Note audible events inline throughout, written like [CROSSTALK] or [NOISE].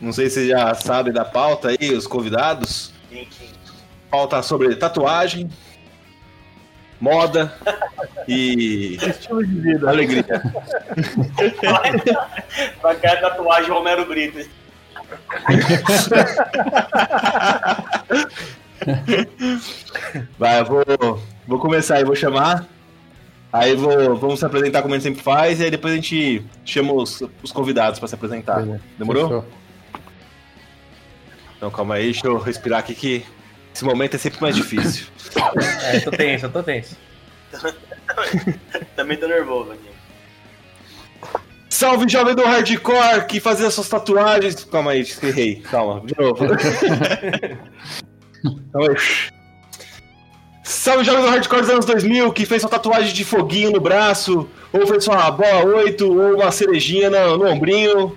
Não sei se você já sabe da pauta aí, os convidados. Pauta sobre tatuagem, moda [LAUGHS] e Estilo de vida. alegria. [LAUGHS] Vai cair a tatuagem Romero Brito. Vai, eu vou, vou começar aí, vou chamar. Aí vou, vamos se apresentar como a gente sempre faz, e aí depois a gente chama os, os convidados pra se apresentar. Beleza. Demorou? Fechou. Então calma aí, deixa eu respirar aqui que esse momento é sempre mais difícil. É, eu tô tenso, eu tô tenso. Também tô nervoso aqui. Salve jovem do hardcore que fazia suas tatuagens. Calma aí, errei. Calma, de novo. [LAUGHS] Calma aí. Salve jovem do hardcore dos anos 2000 que fez sua tatuagem de foguinho no braço, ou fez sua bola 8, ou uma cerejinha no, no ombrinho.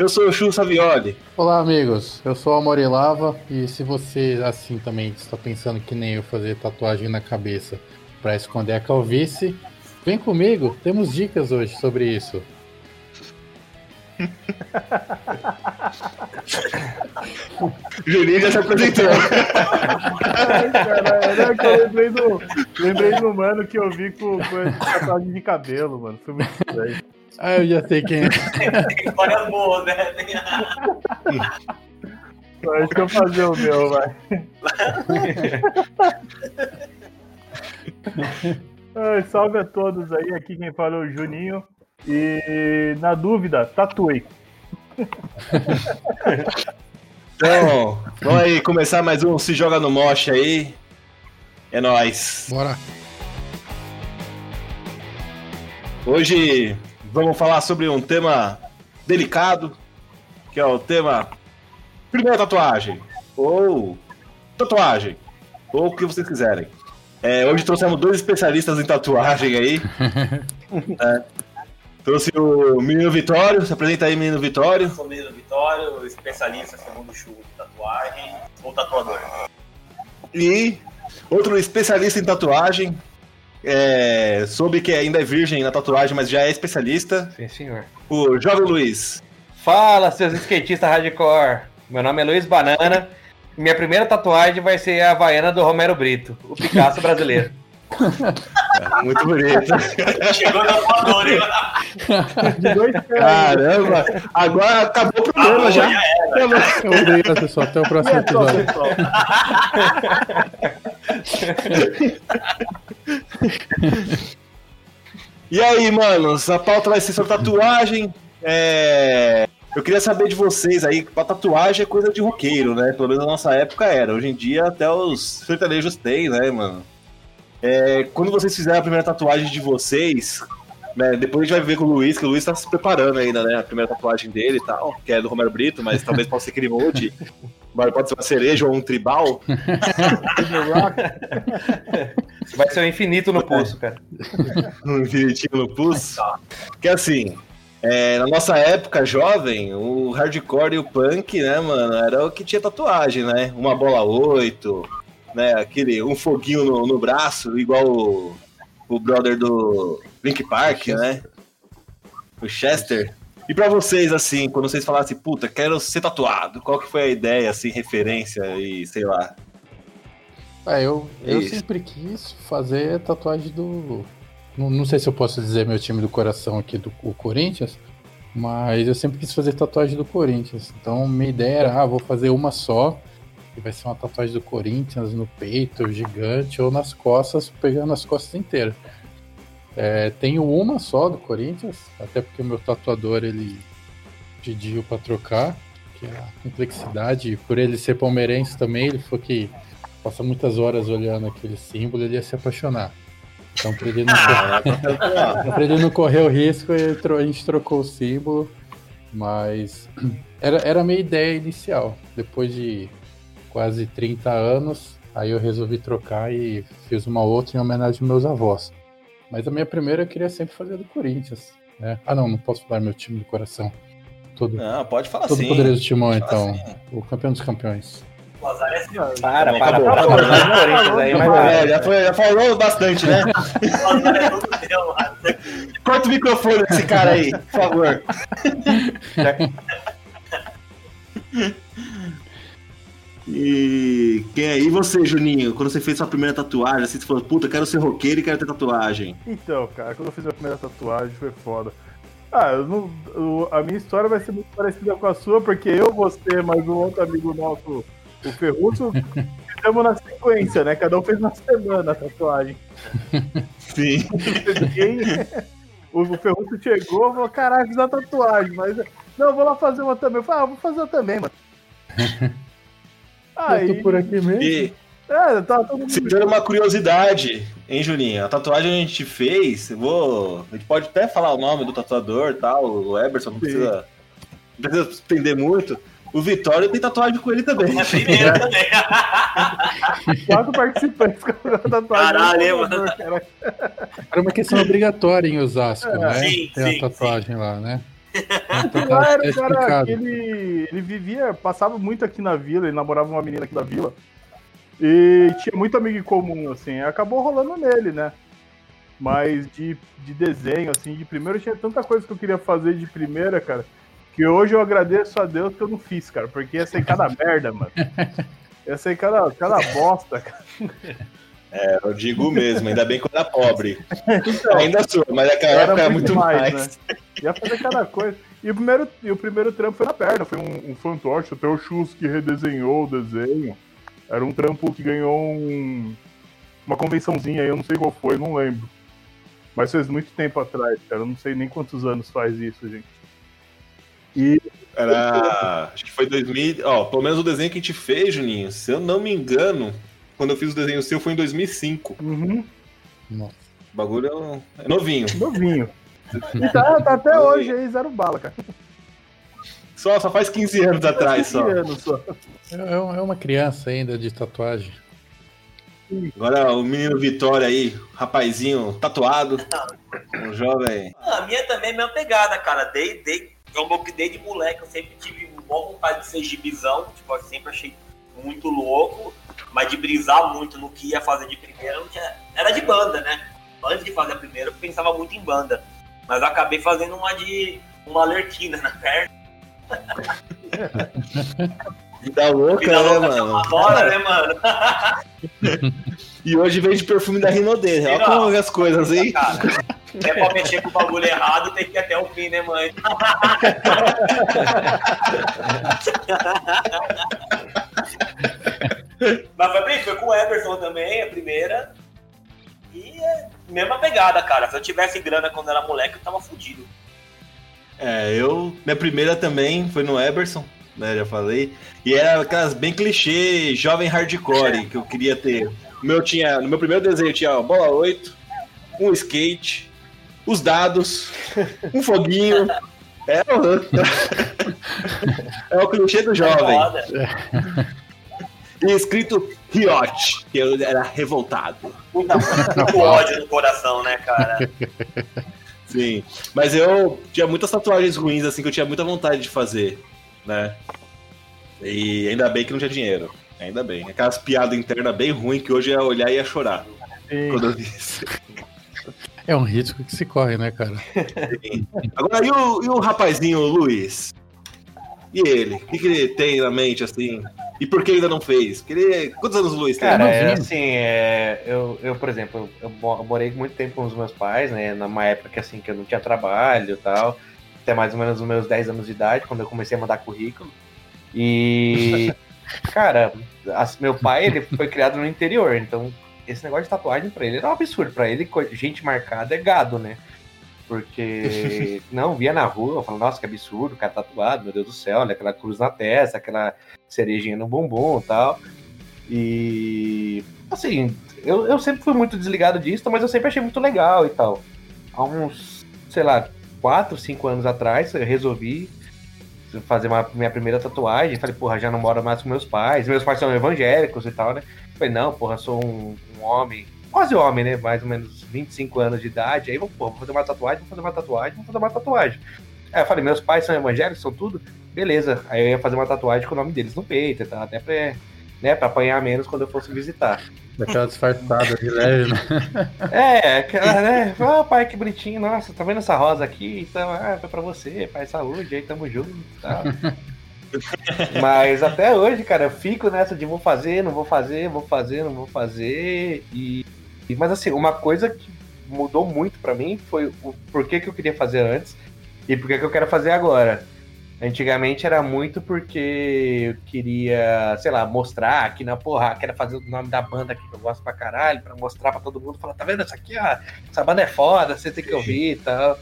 Eu sou o Chu Savioli. Olá, amigos. Eu sou a Morilava e se você, assim, também está pensando que nem eu fazer tatuagem na cabeça para esconder a calvície, vem comigo. Temos dicas hoje sobre isso. O [LAUGHS] Juninho já se apresentou. Ai, caralho, é que eu lembrei do, lembrei do mano que eu vi com, com tatuagem de cabelo, mano. Foi muito estranho. Ah, eu já sei quem é. [LAUGHS] Tem histórias boas, né? Só Deixa eu fazer o meu, vai. Ai, salve a todos aí, aqui quem fala é o Juninho. E na dúvida, tatuei. Então, vamos aí começar mais um Se Joga no Mosh aí. É nóis. Bora. Hoje vamos falar sobre um tema delicado, que é o tema primeira tatuagem, ou tatuagem, ou o que vocês quiserem. É, hoje trouxemos dois especialistas em tatuagem aí. [LAUGHS] É, trouxe o menino Vitório, se apresenta aí, menino Vitório. Sou menino Vitório, especialista segundo chuva de tatuagem, ou tatuador. E outro especialista em tatuagem. É, soube que ainda é virgem na tatuagem, mas já é especialista. Sim, senhor. O jovem Luiz. Fala, seus skatistas hardcore. Meu nome é Luiz Banana. Minha primeira tatuagem vai ser a Havaiana do Romero Brito, o Picasso brasileiro. [LAUGHS] Muito bonito. Chegou na tatuador, hein? Caramba! Agora acabou o programa já. Obrigado, pessoal. Até o próximo É só, episódio. [LAUGHS] E aí, manos, a pauta vai ser sobre tatuagem. É, Eu queria saber de vocês aí, pra tatuagem é coisa de roqueiro, né? Pelo menos na nossa época era. Hoje em dia até os sertanejos têm, né, mano? É, Quando vocês fizerem a primeira tatuagem de vocês, né, depois a gente vai ver com o Luiz, que o Luiz tá se preparando ainda, né? A primeira tatuagem dele e tal, que é do Romero Brito, mas talvez possa ser que ele mude. [LAUGHS] Mas Pode ser uma cereja ou um tribal. [LAUGHS] Vai ser o infinito no pulso, cara. [LAUGHS] um infinitinho no pulso. Que assim, é, na nossa época jovem, o hardcore e o punk, né, mano, era o que tinha tatuagem, né? Uma bola 8, né? Aquele, um foguinho no, no braço, igual o, o brother do Link Park, né? O Chester. E pra vocês, assim, quando vocês falassem, puta, quero ser tatuado, qual que foi a ideia, assim, referência e sei lá? Ah, eu, eu Isso. sempre quis fazer tatuagem do. Não, não sei se eu posso dizer meu time do coração aqui, do o Corinthians, mas eu sempre quis fazer tatuagem do Corinthians. Então minha ideia era, ah, vou fazer uma só, e vai ser uma tatuagem do Corinthians no peito, gigante, ou nas costas, pegando as costas inteiras. É, tenho uma só do Corinthians, até porque o meu tatuador ele pediu para trocar, que é a complexidade, por ele ser palmeirense também, ele falou que passa muitas horas olhando aquele símbolo, ele ia se apaixonar. Então, pra ele não, correr, [LAUGHS] [LAUGHS] pra ele não correr o risco, tro- a gente trocou o símbolo. Mas [CLEARS THROAT] era, era a minha ideia inicial. Depois de quase 30 anos, aí eu resolvi trocar e fiz uma outra em homenagem aos meus avós. Mas a minha primeira eu queria sempre fazer do Corinthians. Né? Ah, não, não posso falar meu time do coração. Todo, Não, pode falar todo assim. poderoso timão, Pode falar então. assim. O campeão dos campeões. O azar é seu. Para, para, Acabou, para. Para, para, Corinthians aí, mas É, já, foi- já falou bastante, né? O azar é todo seu. Corta o microfone desse cara aí, por favor. [LAUGHS] E quem aí você, Juninho, quando você fez sua primeira tatuagem, assim, você falou, puta, quero ser roqueiro e quero ter tatuagem. Então, cara, quando eu fiz a primeira tatuagem foi foda. Ah, eu não, o- a minha história vai ser muito parecida com a sua, porque eu, você, mais um outro amigo nosso, o Ferruço, fizemos [LAUGHS] na sequência, né? Cada um fez na semana a tatuagem. [LAUGHS] Sim. Ninguém- o, o Ferruço chegou e falou, caralho, fiz a tatuagem, mas. Não, eu vou lá fazer uma também. Eu falei, ah, vou fazer uma também, mano. [LAUGHS] Eu Aí, tô por aqui mesmo. E é, tá todo mundo. se tiver uma curiosidade, hein, Juninho? A tatuagem a gente fez, eu vou. A gente pode até falar o nome do tatuador e tal, o Eberson, não Sim. precisa. Não precisa estender muito. O Vitório tem tatuagem com ele também. É primeiro também. [LAUGHS] Quatro participantes com a tatuagem. Caralho, cara. Era uma questão [LAUGHS] obrigatória em Osasco, É, né? sim, Ter sim, a tatuagem lá, né? Lá tá, era tá um cara explicado. que ele, ele vivia, passava muito aqui na vila, ele namorava uma menina aqui da vila. E tinha muito amigo em comum, assim, acabou rolando nele, né? Mas de, de desenho, assim, de primeiro tinha tanta coisa que eu queria fazer de primeira, cara, que hoje eu agradeço a Deus que eu não fiz, cara, porque ia ser cada [LAUGHS] merda, mano. Ia ser cada, cada bosta, cara. [LAUGHS] É, eu digo mesmo, ainda bem que eu era pobre. [LAUGHS] Então, Ainda sou, mas naquela época era muito mais, mais. Ia fazer cada coisa. E o primeiro, e o primeiro trampo foi na perna, foi um, um fantoche, até o Chus que redesenhou o desenho. Era um trampo que ganhou um- uma convençãozinha aí, eu não sei qual foi, não lembro. Mas fez muito tempo atrás, cara. Eu não sei nem quantos anos faz isso, gente. E Era. Acho que foi 2000. Ó, pelo menos o desenho que a gente fez, Juninho, se eu não me engano, quando eu fiz o desenho seu foi em 2005. uhum, Nossa. O bagulho é novinho. novinho. E tá, tá até hoje aí, zero bala, cara. Só, só faz 15 anos atrás só. 15 anos só. É, é uma criança ainda de tatuagem. Agora o menino Vitória aí, rapazinho tatuado. Um jovem. Ah, A minha também é a mesma pegada, cara. Desde, como que desde moleque eu sempre tive boa vontade de ser gibizão. Tipo, eu sempre achei muito louco. Mas de brisar muito no que ia fazer de primeira, não tinha... era de banda, né? Antes de fazer a primeira, eu pensava muito em banda. Mas acabei fazendo uma de uma alerquina na perna. [LAUGHS] Vida louca, Vida né, louca mano? Agora, né, mano? [LAUGHS] E hoje vende perfume da Rinodê. Olha como é as coisas, hein? Cara, é pra mexer com o bagulho errado, tem que ir até o fim, né, mãe? [LAUGHS] [LAUGHS] Mas foi bem, foi com o Everson também, a primeira. E é mesma pegada, cara. Se eu tivesse grana quando era moleque, eu tava fudido. É, eu. Minha primeira também foi no Eberson, né? Já falei. E era aquelas bem clichê, jovem hardcore que eu queria ter. O meu tinha, no meu primeiro desenho tinha ó, bola 8, um skate, os dados, [LAUGHS] um foguinho. É o, [LAUGHS] é o clichê do jovem. Foda. E escrito Riot, que eu era revoltado. [LAUGHS] Puta, muito ódio no coração, né, cara? Sim. Mas eu tinha muitas tatuagens ruins, assim, que eu tinha muita vontade de fazer, né? E ainda bem que não tinha dinheiro. Ainda bem. Aquelas piadas internas bem ruins que hoje eu ia olhar e ia chorar Sim. quando eu vi isso. É um risco que se corre, né, cara? Sim. Agora, e o, e o rapazinho Luiz? E ele? O que, que ele tem na mente, assim? E por que ainda não fez? Porque ele... Quantos anos o Luiz tem? Cara, é, assim, é, eu, eu, por exemplo, eu, eu mo- morei muito tempo com os meus pais, né? Numa época que, assim, que eu não tinha trabalho e tal. Até mais ou menos os meus 10 anos de idade, quando eu comecei a mandar currículo. E, [LAUGHS] cara, as- meu pai, ele foi criado no interior, então esse negócio de tatuagem pra ele era um absurdo. Pra ele, gente marcada é gado, né? Porque, [LAUGHS] não, via na rua, eu falava, nossa, que absurdo, o cara tatuado, meu Deus do céu, olha aquela cruz na testa, aquela cerejinha no bumbum e tal. E, assim, eu, eu sempre fui muito desligado disso, mas eu sempre achei muito legal e tal. Há uns, sei lá, 4, 5 anos atrás, eu resolvi fazer uma, minha primeira tatuagem. Falei, porra, já não moro mais com meus pais. Meus pais são evangélicos e tal, né? Falei, não, porra, sou um, um homem, quase homem, né? Mais ou menos 25 anos de idade. Aí, porra, vou fazer uma tatuagem, vou fazer uma tatuagem, vou fazer uma tatuagem. Aí eu falei, meus pais são evangélicos, são tudo? Beleza. Aí eu ia fazer uma tatuagem com o nome deles no peito tal, até pra, né, pra apanhar menos quando eu fosse visitar. Daquela disfarçada de leve, né? [LAUGHS] É, aquela, né? Ah, pai, que bonitinho, nossa, tá vendo essa rosa aqui? Então, ah, foi pra você, pai, saúde, aí tamo junto e tal. [LAUGHS] Mas até hoje, cara, eu fico nessa de vou fazer, não vou fazer, vou fazer, não vou fazer. E, mas assim, uma coisa que mudou muito pra mim foi o porquê que eu queria fazer antes e porquê que eu quero fazer agora. Antigamente era muito porque eu queria, sei lá, mostrar que na porra, quero fazer o nome da banda aqui que eu gosto pra caralho, pra mostrar pra todo mundo, falar, tá vendo essa aqui, ó, essa banda é foda, você tem que ouvir e tal.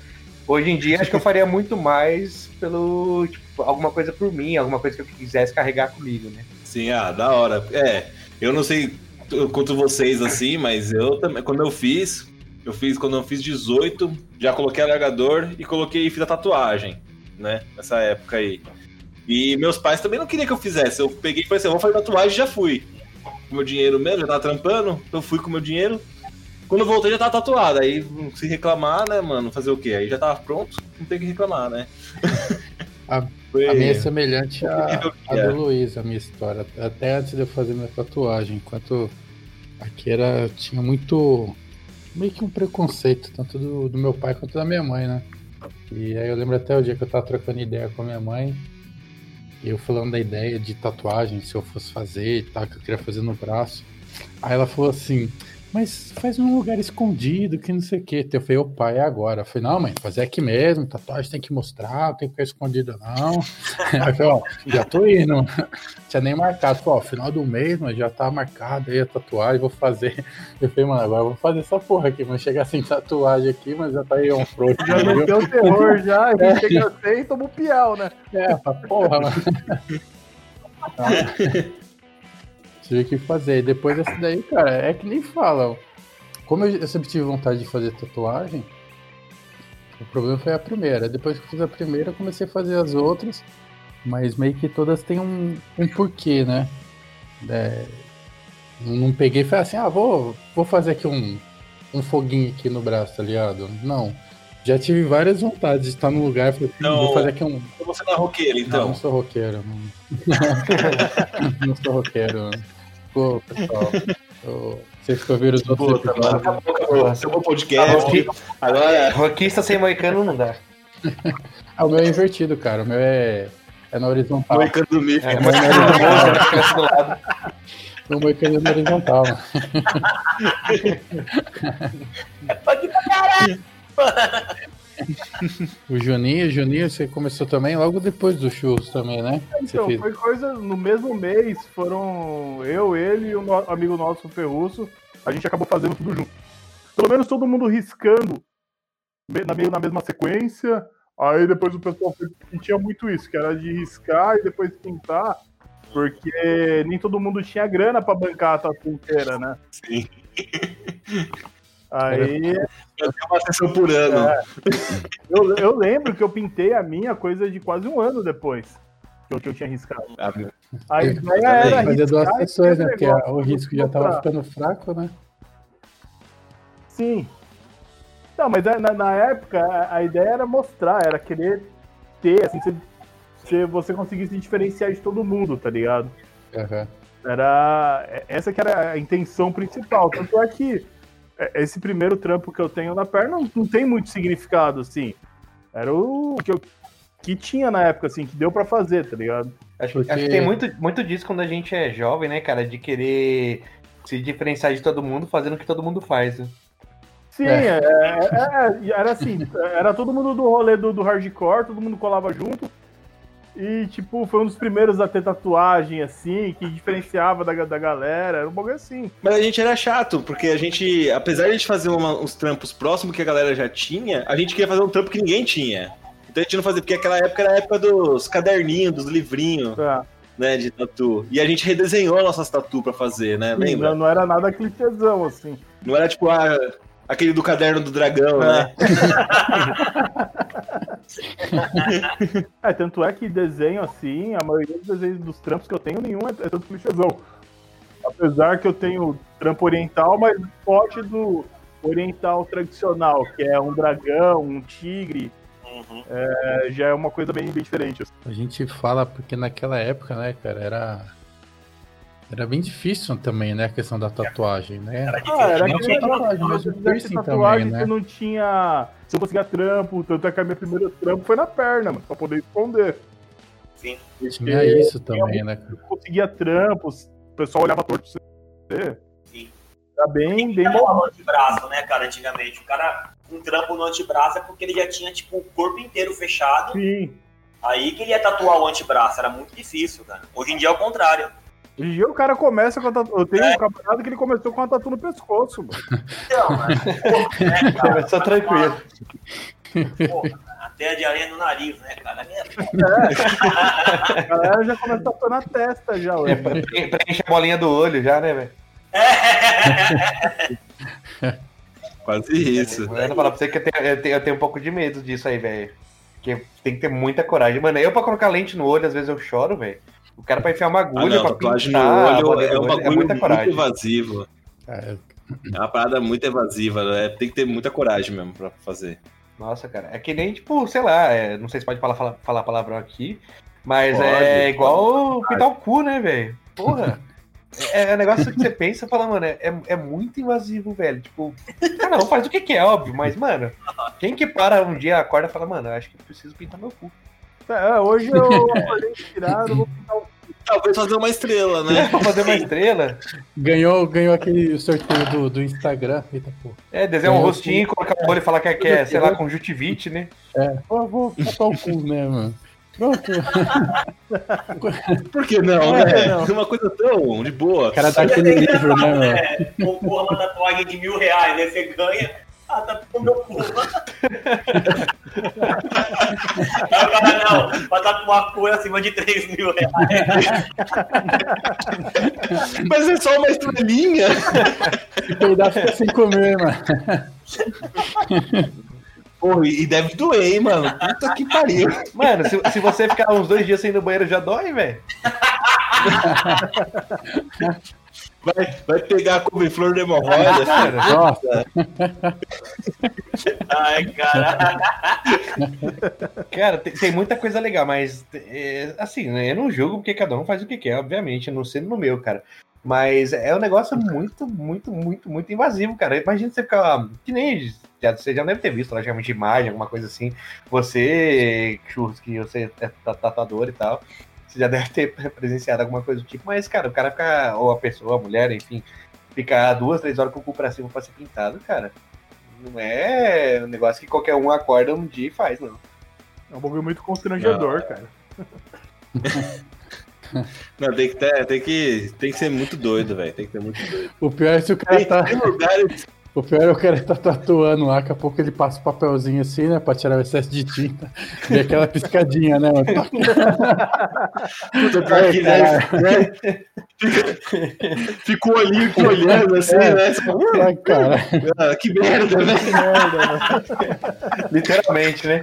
Hoje em dia acho que eu faria muito mais pelo, tipo, alguma coisa por mim, alguma coisa que eu quisesse carregar comigo, né? Sim, ah, da hora. É, eu não sei quanto vocês assim, mas eu também, quando eu fiz, eu fiz quando eu fiz 18, já coloquei alargador e coloquei fiz a tatuagem, né? Nessa época aí. E meus pais também não queriam que eu fizesse. Eu peguei e falei assim, eu vou fazer tatuagem e já fui. Com meu dinheiro mesmo, já tava trampando, eu fui com meu dinheiro. Quando eu voltei já tava tatuado. Aí se reclamar, né, mano, fazer o quê? Aí já tava pronto, não tem que reclamar, né? A- [LAUGHS] Foi- A minha é semelhante [LAUGHS] à, É. do Luiz, a minha história. Até antes de eu fazer minha tatuagem, enquanto aqui era, tinha muito. Meio que um preconceito, tanto do, do meu pai quanto da minha mãe, né? E aí eu lembro até o dia que eu tava trocando ideia com a minha mãe, e eu falando da ideia de tatuagem, se eu fosse fazer e tal, que eu queria fazer no braço. Aí ela falou assim. Mas faz num lugar escondido, que não sei o que. Eu falei, opa, é agora. Eu falei, não, mãe, fazer aqui mesmo, tatuagem tem que mostrar, não tem que ficar escondido, não. [LAUGHS] Aí eu falei, ó, já tô indo. [LAUGHS] Tinha nem marcado. Falei, ó, final do mês, mas já tá marcado aí a tatuagem, vou fazer. [LAUGHS] Eu falei, mano, agora eu vou fazer essa porra aqui, mas chegar sem tatuagem aqui, mas já tá aí um frouxo. Já meteu o terror já, gente chega assim e toma o piau, né? É, pra porra, mano. Tive que fazer. E depois dessa daí, cara, é que nem falam. Como eu eu sempre tive vontade de fazer tatuagem, o problema foi a primeira. Depois que eu fiz a primeira, eu comecei a fazer as outras, mas meio que todas têm um, um porquê, né? É, não não peguei e falei assim, ah, vou, vou fazer aqui um, um foguinho aqui no braço, tá ligado? Não. Já tive várias vontades de estar num lugar e falei, assim, Não. vou fazer aqui um, Você não é roqueiro, não, então. não sou roqueiro. Não, [LAUGHS] não sou roqueiro. Pô, pessoal. eu- Vocês que ouviram os outros Puta, mano, episódios. acabou, acabou. Acabou o podcast. Agora, Rockista sem moicano não dá. Ah, o meu é invertido, cara. O meu é, é na horizontal. Moicano do Mif. É, mas é do lado. O meu é na horizontal. né? O Juninho, o Juninho, você começou também logo depois do churros também, né? Você Então, fez. foi coisa. No mesmo mês, foram eu, ele e o no- amigo nosso, o Ferruço. A gente acabou fazendo tudo junto. Pelo menos todo mundo riscando, meio na mesma sequência. Aí depois o pessoal tinha muito isso, que era de riscar e depois pintar, porque nem todo mundo tinha grana pra bancar a tatu inteira, né? Sim. [LAUGHS] Aí Eu tenho uma sessão por ano. eu, eu lembro que eu pintei a minha coisa de quase um ano depois que eu, que eu tinha riscado. Ah, meu. A Eu ideia era Fazer duas sessões, né? fazer Porque o risco já tava Mostrar. ficando fraco, né? Sim. Não, mas é, na, na época a, a ideia era mostrar, era querer ter, assim, se, se você conseguisse se diferenciar de todo mundo, tá ligado? Aham. Era é- essa que era a intenção principal. Tanto é que é, esse primeiro trampo que eu tenho na perna não, não tem muito significado, assim. Era o que, eu, que tinha na época, assim, que deu pra fazer, tá ligado? Acho, Porque- acho que tem muito, muito disso quando a gente é jovem, né, cara? De querer se diferenciar de todo mundo fazendo o que todo mundo faz. Né? Sim, É. é, é, é, era assim, era todo mundo do rolê do, do hardcore, todo mundo colava junto. E, tipo, foi um dos primeiros a ter tatuagem, assim, que diferenciava da, da galera. Era um bagulho assim. Mas a gente era chato, porque a gente, apesar de a gente fazer uma- uns trampos próximos que a galera já tinha, a gente queria fazer um trampo que ninguém tinha. Então a gente não fazia, porque aquela época era a época dos caderninhos, dos livrinhos, Tá? né, de tatu. E a gente redesenhou nossas tatu pra fazer, né? Lembra? Não, não era nada clichêzão, assim. Não era tipo ah, aquele do caderno do dragão, né? [LAUGHS] É, tanto é que desenho, assim, a maioria dos desenhos dos trampos que eu tenho, nenhum é, é tanto clichêzão. Apesar que eu tenho trampo oriental, mas forte do oriental tradicional, que é um dragão, um tigre, Uhum. é, já é uma coisa bem, bem diferente. assim. A gente fala porque naquela época, né, cara, era. Era bem difícil também, né, a questão da tatuagem, né? Era Ah, era Não só tatuagem, mas se o eu fizesse piercing tatuagem, também, né? você não tinha. Você não conseguia trampo, tanto é que a minha primeira trampo foi na perna, mano, pra poder esconder. Tinha isso também, né? cara? Conseguia trampos, o pessoal olhava torto pra você. Sim. Era bem, bem Tatuar bom. no antebraço, né, cara, antigamente. O cara, um trampo no antebraço é porque ele já tinha, tipo, o corpo inteiro fechado. Sim. Aí que ele ia tatuar o antebraço. Era muito difícil, cara. Hoje em dia é o contrário. Dia o cara começa com a tatu. Eu tenho um camarada que ele começou com a tatu no pescoço, mano. Então, mas, pô, né? Começou tranquilo. Porra, a teia de areia no nariz, né, cara? É, A galera já começa a tatuar na testa já, É, hoje. pre- preenche a bolinha do olho já, né, velho? Quase isso. Eu falar pra você que eu tenho, eu tenho- eu tenho um pouco de medo disso aí, velho. Porque tem que ter muita coragem. Mano, eu pra colocar lente no olho, às vezes eu choro, velho. O cara pra enfiar uma Ah, agulha, não, pra no pintar a olho bolinha é um olho, bagulho muita muito coragem. evasivo. É, É uma parada muito evasiva, né? Tem que ter muita coragem mesmo pra fazer. Nossa, cara. É que nem, tipo, sei lá, é, não sei se pode falar, falar, falar palavrão aqui, mas Pode, é pode. igual pintar o cu, né, velho? Porra. [LAUGHS] É, é um negócio que você pensa e fala, mano, é, é muito invasivo, velho. Tipo, cada um faz o que quer, óbvio, mas, mano, quem que para um dia, acorda e fala, mano, eu acho que preciso pintar meu cu. É, hoje eu [LAUGHS] acordei inspirado, vou pintar o Talvez fazer uma estrela, né? Pra fazer uma estrela, ganhou, ganhou aquele sorteio do, do Instagram. Eita, pô. é, desenhar um rostinho, colocar o olho e falar que é, que é, sei lá, conjuntivite, né? É, vou, vou o cu, né, mano? Pronto. [LAUGHS] Por que não, É, né? não. Uma coisa tão de boa. O cara dá aquele livro, né, mano? É, concorra uma tatuagem de mil reais, né? Você ganha. Ah, tá com meu cu. Aí o cara, não, pra tatuar cu é acima de 3 mil reais. Mas é só uma estrelinha. Se peidar, fica sem comer, mano. Porra, e deve doer, hein, mano? Puta que pariu. Mano, se, se você ficar uns dois dias sem ir no banheiro já dói, velho. Vai, vai pegar a couve-flor de hemorroida. [LAUGHS] Cara, Nossa, [LAUGHS] Ai, cara. Cara, tem, tem muita coisa legal, mas é, assim, né, eu não julgo porque cada um faz o que quer, obviamente, não sendo no meu, cara. Mas é um negócio muito, muito, muito, muito invasivo, cara. Imagina você ficar. Que nem. Já, você já deve ter visto, logicamente, imagem, alguma coisa assim. Você, Churros, que você é ta- tatuador e tal. Você já deve ter [LAUGHS] presenciado alguma coisa do tipo. Mas, cara, o cara fica. Ou a pessoa, a mulher, enfim, ficar duas, três horas com o cu pra cima pra ser pintado, cara. Não é um negócio que qualquer um acorda um dia e faz, não. É um bagulho muito constrangedor, cara. [LAUGHS] Não, tem que, ter, tem, que, tem que ser muito doido, velho. Tem que ser muito doido. o pior é se o cara Tem, tá. tem lugares. O pior é o cara tá tatuando lá, daqui a pouco ele passa o papelzinho assim, né? Pra tirar o excesso de tinta. E aquela piscadinha, né? Puta, pior que, né, né? Olhinho aqui olhando assim, né? Você fala, Ai, cara. "Ah, que merda, né? Literalmente, né?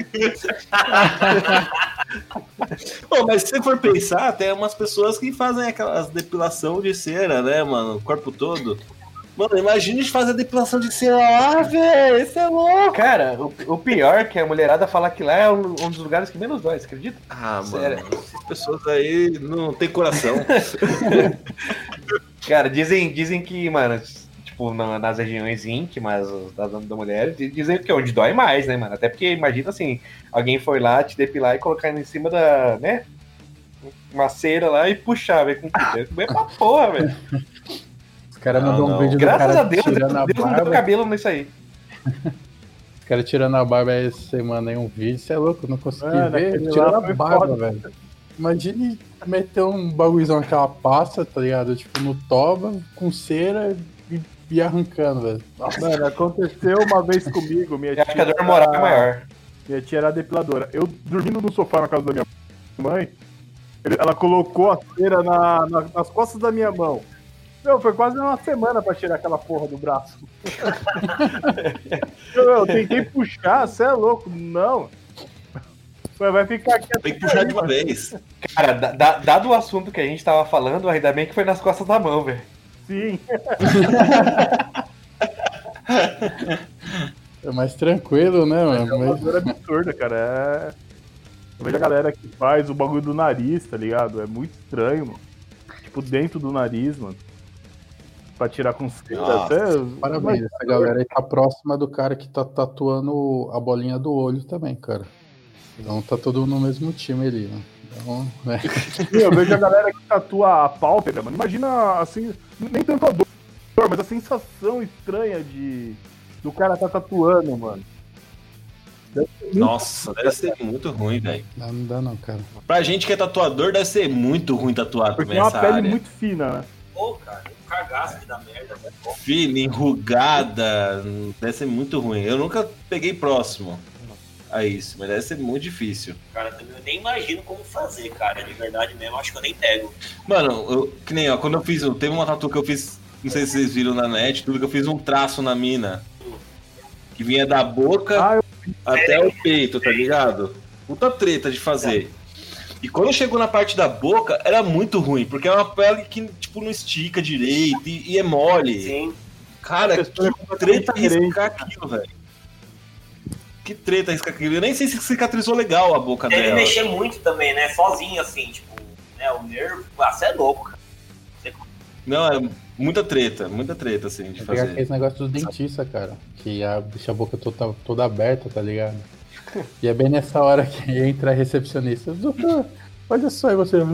Pô, mas se você for pensar, tem umas pessoas que fazem aquelas depilação de cera, né, mano? O corpo todo. Mano, imagina fazer a depilação de cera lá, velho. Isso é louco. Cara, o, o pior é que a mulherada fala que lá é um, um dos lugares que menos dói, você acredita? Ah, Sério. mano, essas pessoas aí não tem coração. Cara, dizem, dizem que, mano, tipo, na- nas regiões íntimas das da mulher, di- dizem que é onde dói mais, né, mano? Até porque imagina assim, alguém foi lá te depilar e colocar em cima da, né? Uma cera lá e puxar, velho, com doer pra porra, velho. Os caras Não, mandou um vídeo do Graças cara a Deus, Deus, tirando a Deus não deu barba. cabelo nisso aí. [LAUGHS] Os caras tirando a barba essa semana aí um vídeo, você é louco, não consegui Mano, ver. Tirando a barba, foda. velho. Imagine meter um bagulhozão aquela pasta, tá ligado? Tipo, no toba, com cera e, e arrancando, velho. Nossa, Mano, aconteceu uma vez comigo, minha Eu acho que a tia. dor moral é maior. Minha tia era depiladora. Eu dormindo no sofá na casa da minha mãe, ela colocou a cera na- na- nas costas da minha mão. Meu, foi quase uma semana pra tirar aquela porra do braço. [LAUGHS] eu, eu tentei puxar, você é louco? Não. Vai vai ficar aqui Tem que puxar de uma vez. Cara, da- da- dado o assunto que a gente tava falando, ainda bem que foi nas costas da mão, velho. Sim. é mais tranquilo, né, É mano? uma Mas, dor absurda, cara. É... Eu vejo a galera que faz o bagulho do nariz, tá ligado? É muito estranho, mano. Tipo, dentro do nariz, mano. Pra tirar com cera. Até... parabéns, essa galera aí tá próxima do cara que tá tatuando a bolinha do olho também, cara. Então tá todo no mesmo time ali, né? Então, né? Eu vejo a galera que tatua a pálpebra, mano. Imagina, assim, nem tanto a dor, mas a sensação estranha de do cara tá tatuando, mano. Nossa, deve ser muito ruim, velho. Não, não dá não, cara. Pra gente que é tatuador, deve ser muito ruim tatuar Porque também é uma pele área. muito fina, né? Pô, cara, um cagaço que dá merda, né? Pô, Fina, enrugada, deve ser muito ruim. Eu nunca peguei próximo a isso, mas deve ser muito difícil. Cara, também eu nem imagino como fazer, cara. De verdade mesmo, acho que eu nem pego. Mano, eu, que nem, ó, quando eu fiz, teve uma tatu que eu fiz, não sei se vocês viram na net, tudo que eu fiz um traço na mina. Que vinha da boca Ah, eu- até o peito, tá ligado? Puta treta de fazer. E quando chegou na parte da boca, era muito ruim, porque é uma pele que, tipo, não estica direito e, e é mole. Sim. Cara, é que completamente treta diferente, riscar aquilo, velho. Que treta riscar aquilo. Eu nem sei se cicatrizou legal a boca Deve dela. mexer muito também, né? Sozinho, assim, tipo, né? O nervo. Ah, você é louco, cara. Não, é muita treta, muita treta, assim, de É pegar fazer. aquele negócio do dentista, cara. Que a, deixa a boca toda, toda aberta, tá ligado? E é bem nessa hora que entra a recepcionista. Doutor, olha só, e você. Não,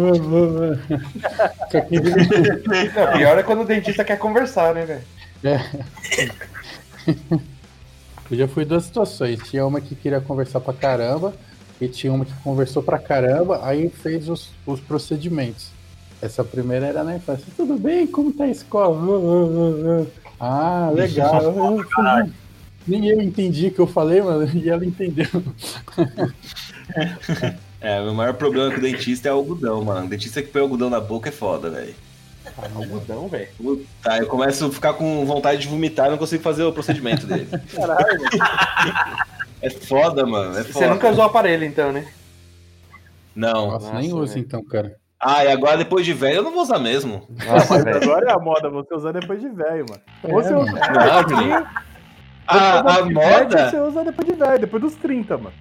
pior é quando o dentista quer conversar, né, velho? Eu já fui em duas situações. Tinha uma que queria conversar pra caramba e tinha uma que conversou pra caramba, aí fez os, os procedimentos. Essa primeira era na infância. Tudo bem? Como tá a escola? Ah, legal. Nem eu entendi o que eu falei, mano, [LAUGHS] e ela entendeu. É, o maior problema com o dentista é o algodão, mano. Dentista que põe algodão na boca é foda, velho. Algodão, velho. Tá, eu começo a ficar com vontade de vomitar e não consigo fazer o procedimento dele. [LAUGHS] Caralho, É foda, mano. É Você foda. nunca usou aparelho, então, né? Não. Nossa, nem Nossa, usa velho. então, cara. Ah, e agora depois de velho eu não vou usar mesmo. Nossa, agora é a moda, você usar depois de velho, mano. É, você mano. usa Não. A, a moda. Você usa depois de velho, depois dos 30, mano.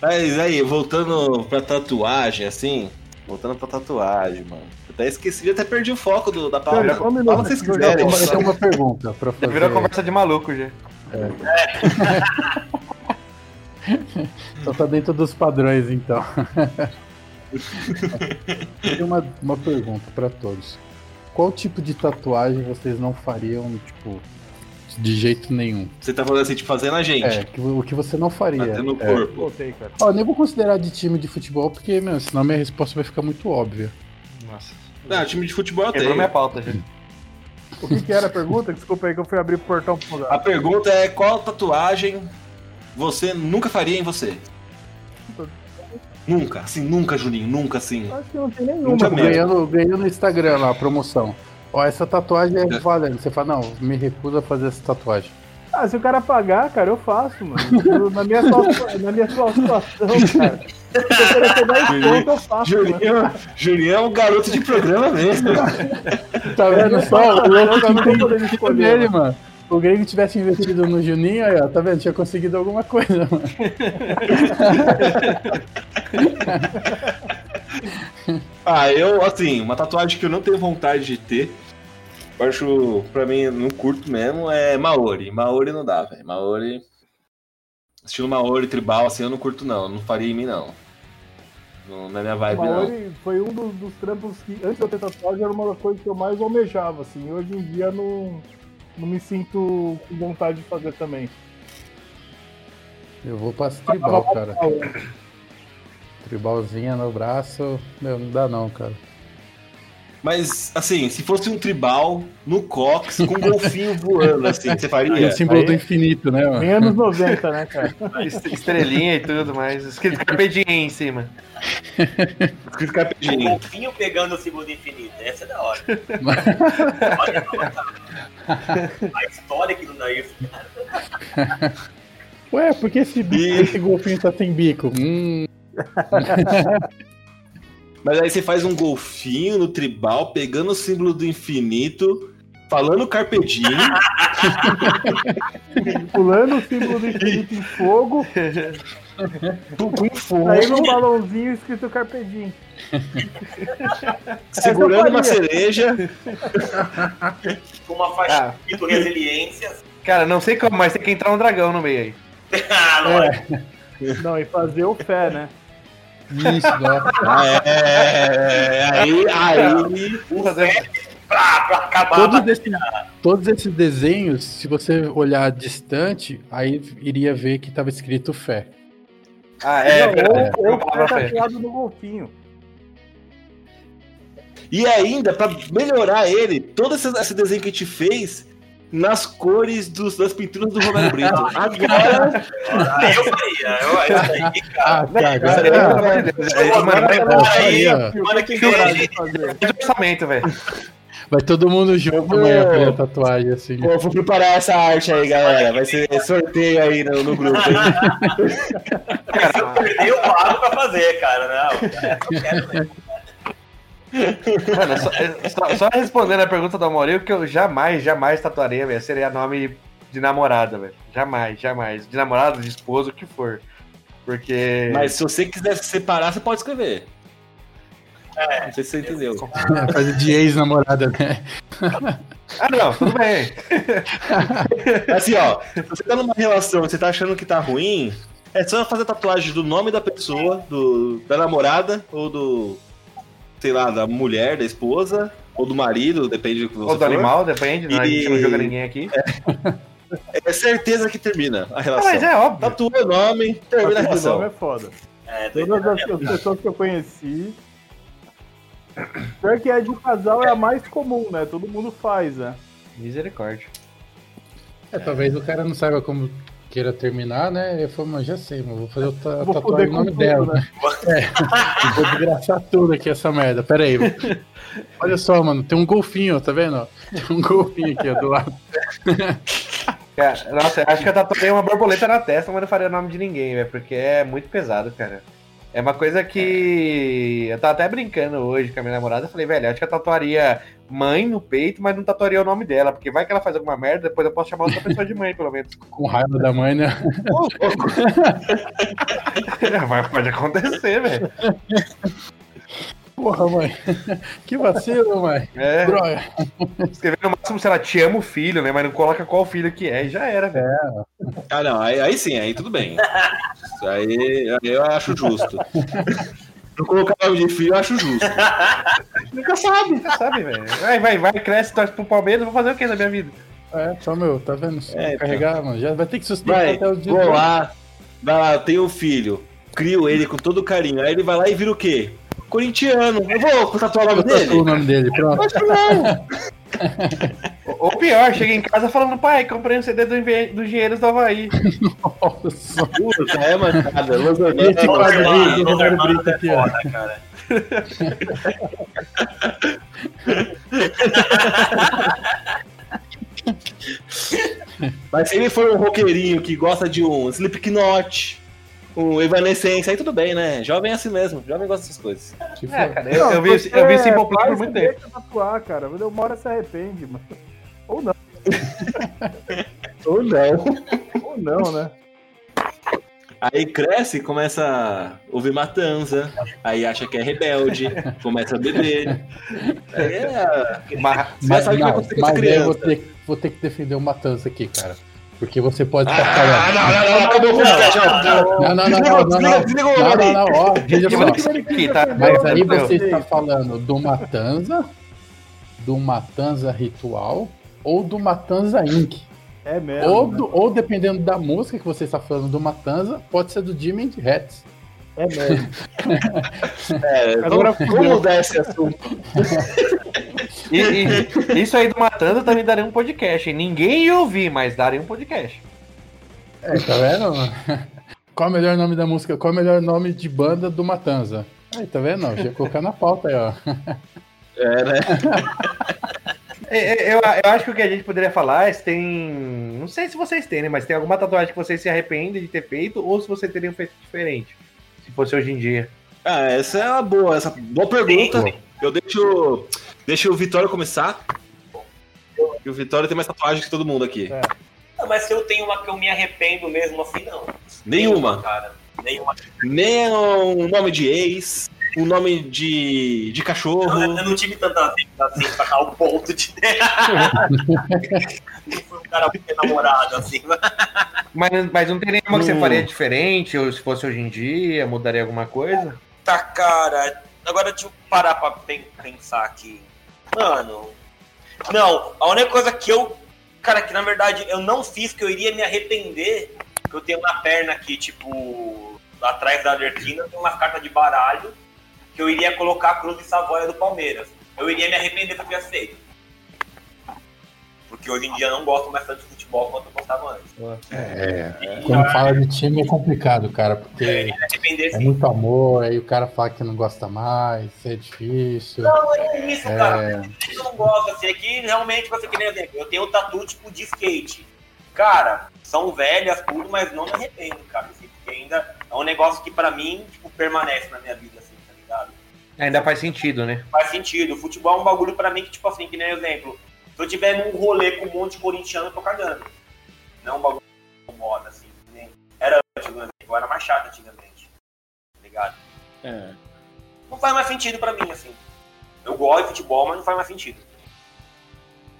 Mas aí, voltando pra tatuagem, assim. Voltando pra tatuagem, mano. Até esqueci, até perdi o foco do, da. Pera, só um Fala que vocês quiserem. Eu tenho uma pergunta pra Já fazer. virou conversa de maluco, já. [LAUGHS] Então tá dentro dos padrões, então. Tenho [LAUGHS] uma, uma pergunta pra todos. Qual tipo de tatuagem vocês não fariam, tipo, de jeito nenhum? Você tá falando assim, tipo, fazendo a gente. É, que- o que você não faria. Batendo no É. corpo. Voltei, cara. Ó, eu nem vou considerar de time de futebol, porque, meu, senão minha resposta vai ficar muito óbvia. Nossa. Não, time de futebol eu Quebrou tenho. minha pauta, já. O que, que era a pergunta? Desculpa aí que eu fui abrir o portão pro lugar. A pergunta é qual tatuagem você nunca faria em você? Nunca, assim, nunca, Juninho, nunca assim. Acho que não tem Não nenhuma. Ganhando, ganhando no Instagram lá, a promoção. Ó, essa tatuagem é valendo. Você fala, não, me recuso a fazer essa tatuagem. Ah, se o cara pagar, cara, eu faço, mano. Na minha, atual- na minha atual situação, cara. Se eu oferecer 10 pontos, eu faço, mano. Juninho, Juninho é um garoto de programa mesmo. [LAUGHS] Tá vendo só? O louco tá Eu não podendo escolher, dele, mano. O Grego tivesse investido no Juninho, aí, ó, tá vendo? Tinha conseguido alguma coisa, mano. [LAUGHS] Ah, eu, assim, uma tatuagem que eu não tenho vontade de ter, eu acho, pra mim, não curto mesmo, é Maori. Maori não dá, velho. Maori. Estilo Maori tribal, assim, eu não curto, não. Não faria em mim, não. Não, não é minha vibe, não. Maori foi um dos, dos trampos que, antes ter tatuagem, era uma das coisas que eu mais almejava, assim. Hoje em dia, não, não me sinto com vontade de fazer também. Eu vou pra tribal, cara. Tribalzinha no braço. Meu, não dá não, cara. Mas, assim, se fosse um tribal no cox com um golfinho [LAUGHS] voando, assim, você E faria? o símbolo aí- do infinito, né, mano? Bem anos 90, né, cara? [LAUGHS] Est- Estrelinha e tudo mais. Escrito carpedinha em cima. [LAUGHS] Escrito O carpedinho. golfinho pegando o segundo infinito. Essa é da hora. Olha a história que não dá isso. Ué, por que esse, bico- E- esse golfinho tá sem bico? Hum, Mas aí você faz um golfinho no tribal, pegando o símbolo do infinito, falando carpedinho. [LAUGHS] Pulando o símbolo do infinito em fogo, com fogo, aí num balãozinho escrito Carpedinho. [LAUGHS] segurando uma cereja. Com uma faixa Ah. escrito resiliência. Cara, não sei como, mas tem que entrar um dragão no meio aí. [LAUGHS] Ah, lógico. Não, e fazer o fé, né? Isso, dó. Ah, é, aí, aí. Pra, pra acabar. Todos esses, todos esses desenhos, se você olhar distante, aí iria ver que tava escrito fé. Ah, é, Não, ou, ou tá fé. tatuado no golfinho. E ainda, pra melhorar ele, todo esse, esse desenho que a gente fez nas cores dos- das pinturas do Romero Brito. [LAUGHS] Agora, Ah, eu faria. Eu, eu, aí, cara. Ah, Cara, agora. Mano, agora que orçamento, velho. Vai todo mundo junto amanhã fazer a tatuagem, assim. pô, vou preparar essa arte aí, galera. Vai ser sorteio aí no, no grupo. Se eu perder, eu pago pra fazer, cara. Não, eu quero, velho. Mano, só, é, só- só respondendo a pergunta do Amorim, que eu jamais, jamais tatuaria, velho, seria nome de namorada, velho. Jamais, jamais. De namorada, de esposo, o que for. Porque. Mas se você quiser se separar, você pode escrever. Não sei se você entendeu. Fazer de ex-namorada, né? Ah, não, tudo bem. Assim, ó, se você tá numa relação e você tá achando que tá ruim, é só fazer tatuagem do nome da pessoa, do, da namorada, ou do, sei lá, da mulher, da esposa, ou do marido, depende do que você Ou do for. animal, depende, né? a gente não E- joga ninguém aqui. É certeza que termina a Ah, relação. mas é óbvio. Tatua o nome, termina a Tatuar de nome relação. é foda. É, Todas as as pessoas que eu conheci. Pior que a de casal é a mais comum, né? Todo mundo faz, né? Misericórdia. É, talvez o cara não saiba como queira terminar, né? Eu falei, mas já sei, mano, vou fazer o ta Vou tatuagem foder o com nome tudo, dela. né? É, vou desgraçar tudo aqui essa merda. Pera aí. Olha só, mano, tem um golfinho, tá vendo? Tem um golfinho aqui, ó, do lado. Cara, nossa, acho que eu tatuei uma borboleta na testa, mas não faria o nome de ninguém, velho, porque é muito pesado, cara. É uma coisa que. Eu tava até brincando hoje com a minha namorada. Eu falei, velho, acho que eu tatuaria mãe no peito, mas não tatuaria o nome dela, porque vai que ela faz alguma merda, depois eu posso chamar outra pessoa de mãe, pelo menos. [LAUGHS] Com raiva da mãe, né? [LAUGHS] Vai, pode acontecer, velho. Porra, mãe. [LAUGHS] Que vacilo, mãe. É, Droga. escrever no máximo, sei lá, te amo filho, né? Mas não coloca qual filho que é e já era, velho. Ah, não, aí, aí sim, aí tudo bem. Isso aí, aí eu acho justo. Não colocar nome de filho, eu acho justo. Nunca sabe, nunca sabe, velho. Vai, vai, vai, cresce, torce pro Palmeiras, vou fazer o que na minha vida? É, só meu, tá vendo? Se É, carregar, mano, já vai ter que sustentar Vai, até o dia vou lá, vai lá, eu tenho um filho, crio ele com todo carinho. Aí ele vai lá e vira o quê? Corintiano. Eu vou tatuar o nome Eu tatuo o dele? nome dele, pronto. Acho que não. Ou pior, cheguei em casa falando, pai, comprei um CD do, Envi- do Engenheiros do Havaí. Nossa. Puta, é mancada. Esse quadro aí do Hermanos Brito aqui, ó. cara. Mas se ele for um roqueirinho que gosta de um Slipknot, um Evanescence, aí tudo bem, né? Jovem é assim mesmo, jovem gosta dessas coisas. Que É, cara, eu, eu vi, eu vi Simple Plan por muito tempo. deixa tatuar, cara. Uma hora se arrepende, mano. Ou não. [LAUGHS] Ou não. Ou não, né? Aí cresce e começa a ouvir matanza, aí acha que é rebelde, começa a beber. Aí é. Mas, Mas, sabe o que vai não, mas eu vou ter, vou ter que defender o Matança aqui, cara. Porque você pode estar Ah, falando. não, não, não. Não, não, não, não, não, não. Não, não, não, ó, veja só. tá? Mas aí você está falando do Matanza, do Matanza Ritual ou do Matanza Inc. É mesmo. Ou, né? ou dependendo da música que você está falando do Matanza, pode ser do Jimmy Hats. É mesmo. [LAUGHS] É, Agora vamos, mudar esse assunto. E, e isso aí do Matando também daria um podcast. hein? Ninguém ia ouvir, mas daria um podcast. É, tá vendo? Qual é o melhor nome da música? Qual é o melhor nome de banda do Matanza? Aí, tá vendo? Já colocar na pauta aí, ó. É, né? É, é, Eu, eu acho que o que a gente poderia falar é se tem. Não sei se vocês têm, né? Mas tem alguma tatuagem que vocês se arrependem de ter feito ou se vocês teriam feito diferente. Se fosse hoje em dia. Ah, essa é uma boa, essa boa pergunta. Sim. Eu deixo, deixo o Vitório começar. E o Vitório tem mais tatuagem que todo mundo aqui. Não, mas se eu tenho uma que eu me arrependo mesmo assim, não. Nenhuma. cara. Nenhuma. Nem um nome de ex, um nome de, de cachorro. Eu, eu não tive tanta tempo assim pra dar o ponto de. Não [LAUGHS] foi um cara muito namorado, assim. Mas, mas não tem nenhuma que você Não. faria diferente, ou se fosse hoje em dia, mudaria alguma coisa? Puta, cara. Agora deixa eu parar pra pen- pensar aqui. Mano. Não, a única coisa que eu. Cara, que na verdade eu não fiz, que eu iria me arrepender, que eu tenho uma perna aqui, tipo. Atrás da Arlequina, tem umas cartas de baralho, que eu iria colocar a Cruz de Savoia do Palmeiras. Eu iria me arrepender se eu tivesse feito. Porque hoje em dia eu não gosto mais tanto de futebol quanto eu gostava antes. É, quando fala de time é complicado, cara, porque é sim. muito amor, aí o cara fala que não gosta mais, é difícil. Não, é isso, cara. É, eu não gosto, assim, aqui realmente você que nem exemplo, eu tenho tatu tipo de skate. Cara, são velhas, tudo, mas não me arrependo, cara. Assim, porque ainda é um negócio que pra mim, tipo, permanece na minha vida, ligado? Ainda faz sentido, né? Faz sentido. O futebol é um bagulho pra mim que, tipo assim, que nem exemplo. Se eu tiver num rolê com um monte de corintiano, eu tô cagando. Não é um bagulho que incomoda, assim. nem Era antigamente, eu era mais chato antigamente. Tá ligado? É. Não faz mais sentido pra mim, assim. Eu gosto de futebol, mas não faz mais sentido.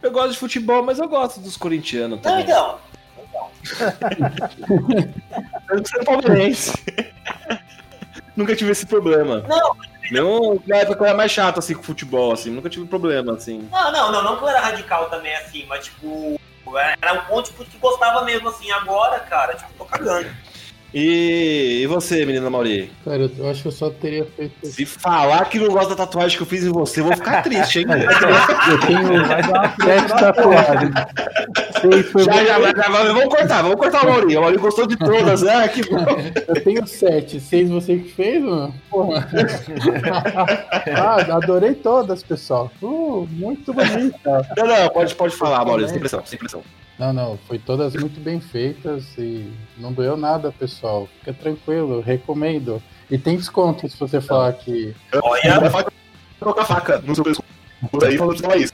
Eu gosto de futebol, mas eu gosto dos corintianos Não, também. então. [LAUGHS] Eu sou palmeirense. [LAUGHS] nunca tive esse problema. Não. Não, na época eu era mais chato assim com futebol, assim, nunca tive problema, assim. Não, não, não, não que eu era radical também assim, mas tipo, era um ponto tipo, que gostava mesmo assim. Agora, cara, tipo, tô cagando. E, e você, menina Mauri? cara, eu, eu acho que eu só teria feito. Se falar que não gosta da tatuagem que eu fiz em você, eu vou ficar triste, hein? [LAUGHS] Eu tenho sete tatuagens. Seis foi já, já, já, já, vamos cortar, vamos cortar o Mauri. O Mauri gostou de todas, né? Que bom. Eu tenho sete, seis você que fez, mano? Porra. [LAUGHS] ah, adorei todas, pessoal. Uh, muito bonita. Não, não, pode, pode falar, Mauri, sem pressão, sem pressão. Não, não, foi todas muito bem feitas e não doeu nada, pessoal. Fica tranquilo, recomendo. E tem desconto se você falar que. Olha, colocar a faca no seu pescoço aí falando de falar isso.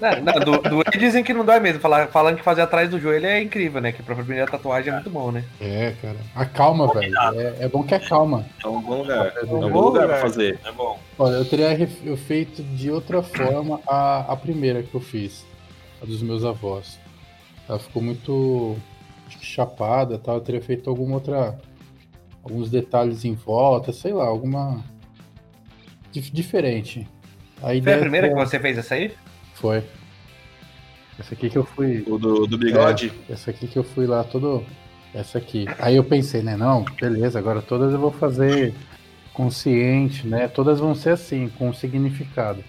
Não, não, do, do dizem que não dói mesmo. Falar, falando que fazer atrás do joelho é incrível, né? Que pra primeira tatuagem é muito bom, né? É, cara. Acalma, velho. É, é bom que acalma. É um bom lugar. É um bom bom lugar pra fazer. é bom. Olha, eu teria eu feito de outra forma a, a primeira que eu fiz, a dos meus avós. Ela ficou muito acho que chapada, tal. Eu teria feito alguma outra, alguns detalhes em volta, sei lá, alguma diferente. A Foi a primeira que foi- você fez essa aí? Foi. Essa aqui que eu fui, O do, do bigode? essa aqui que eu fui lá todo, essa aqui. Aí eu pensei, né, não, beleza, agora todas eu vou fazer consciente, né? Todas vão ser assim, com significado.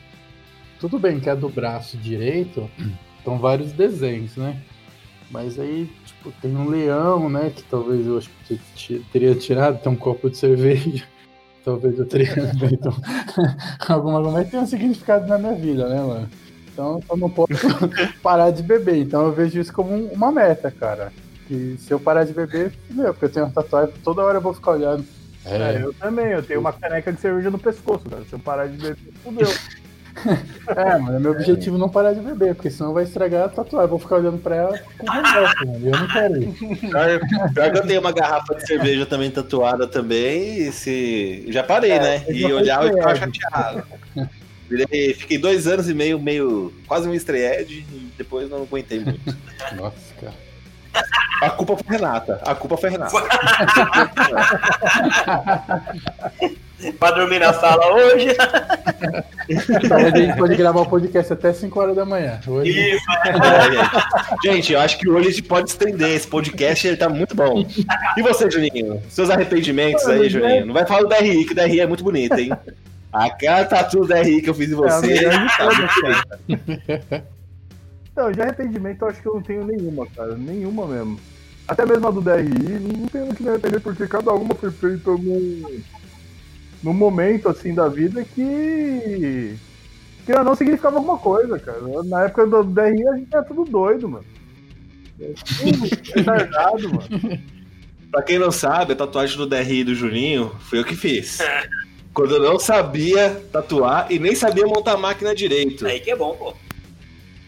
Tudo bem que a do braço direito [CLEARS THROAT] são vários desenhos, né? Mas aí, tipo, tem um leão, né? Que talvez eu acho que teria tirado, tem um copo de cerveja. Talvez eu teria feito alguma coisa, mas tem um significado na minha vida, né, mano? Então eu não posso [LAUGHS] parar de beber. Então eu vejo isso como um- uma meta, cara. Que se eu parar de beber, meu, porque eu tenho uma tatuagem, toda hora eu vou ficar olhando. É, eu também, eu tenho uma caneca de cerveja no pescoço, cara. Se eu parar de beber, fudeu. [LAUGHS] [LAUGHS] É, mas meu objetivo é não parar de beber, porque senão vai estragar a tatuagem. Eu vou ficar olhando pra ela com remorso, mano. E eu não quero isso. Pior, que eu tenho uma garrafa de cerveja também tatuada também, e se... já parei, né? eu E já olhava e estreado. chateado. Virei- Fiquei dois anos e meio, meio quase um estreed e depois não aguentei muito. Nossa, cara. A culpa foi Renata. A culpa foi Renata. [LAUGHS] Pra dormir na sala hoje. Hoje a gente pode gravar o podcast até 5 horas da manhã. Hoje, Isso. É, gente. Gente, eu acho que hoje a gente pode estender esse podcast, ele tá muito bom. E você, Juninho? Seus arrepentimentos aí, Juninho? Não vai falar do DRI, que o DRI é muito bonito, hein? Aquela tatu do DRI que eu fiz em É você. tá. Então, de arrependimento eu acho que eu não tenho nenhuma, cara. Nenhuma mesmo. Até mesmo a do DRI, não tenho o que me arrepender, porque cada uma foi feita num, num momento assim da vida que. que não significava alguma coisa, cara. Na época do DRI a gente era tudo doido, mano. Tudo retardado, mano. [LAUGHS] Pra quem não sabe, a tatuagem do DRI do Juninho foi eu que fiz. Quando eu não sabia tatuar e nem sabia montar a máquina direito. Aí que é bom, pô.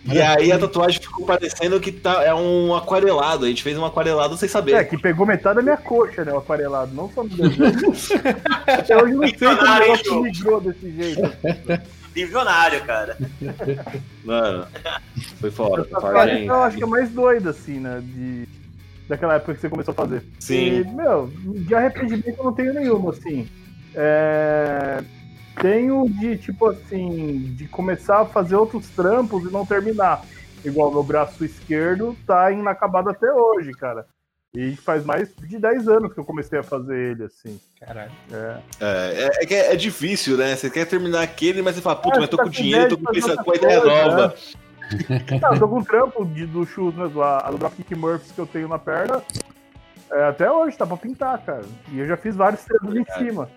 E aí a tatuagem ficou parecendo que tá, é um aquarelado. A gente fez um aquarelado sem saber. É, que pegou metade da minha coxa, né? O aquarelado, não só no desenho. [LAUGHS] Até hoje não sei como o negócio migrou desse jeito. Visionário, cara. Mano, foi foda. Essa tatuagem eu acho que é mais doida, assim, né? De, daquela época que você começou a fazer. Sim. E, meu, de arrependimento eu não tenho nenhum, assim. É, Tenho de, tipo assim, de começar a fazer outros trampos e não terminar. Igual meu braço esquerdo tá inacabado até hoje, cara. E faz mais de 10 anos que eu comecei a fazer ele, assim. Caralho. É. É, é, é é, é difícil, né? Você quer terminar aquele, mas você fala, puta, É, mas tô tá com dinheiro, tô com, de fazer pensa- com a outra ideia coisa, nova. [LAUGHS] Não, eu tô com um trampo de, do chute, né? A, a do Dropkick Murphys que eu tenho na perna. é, até hoje, tá pra pintar, cara. E eu já fiz vários trampos em cima.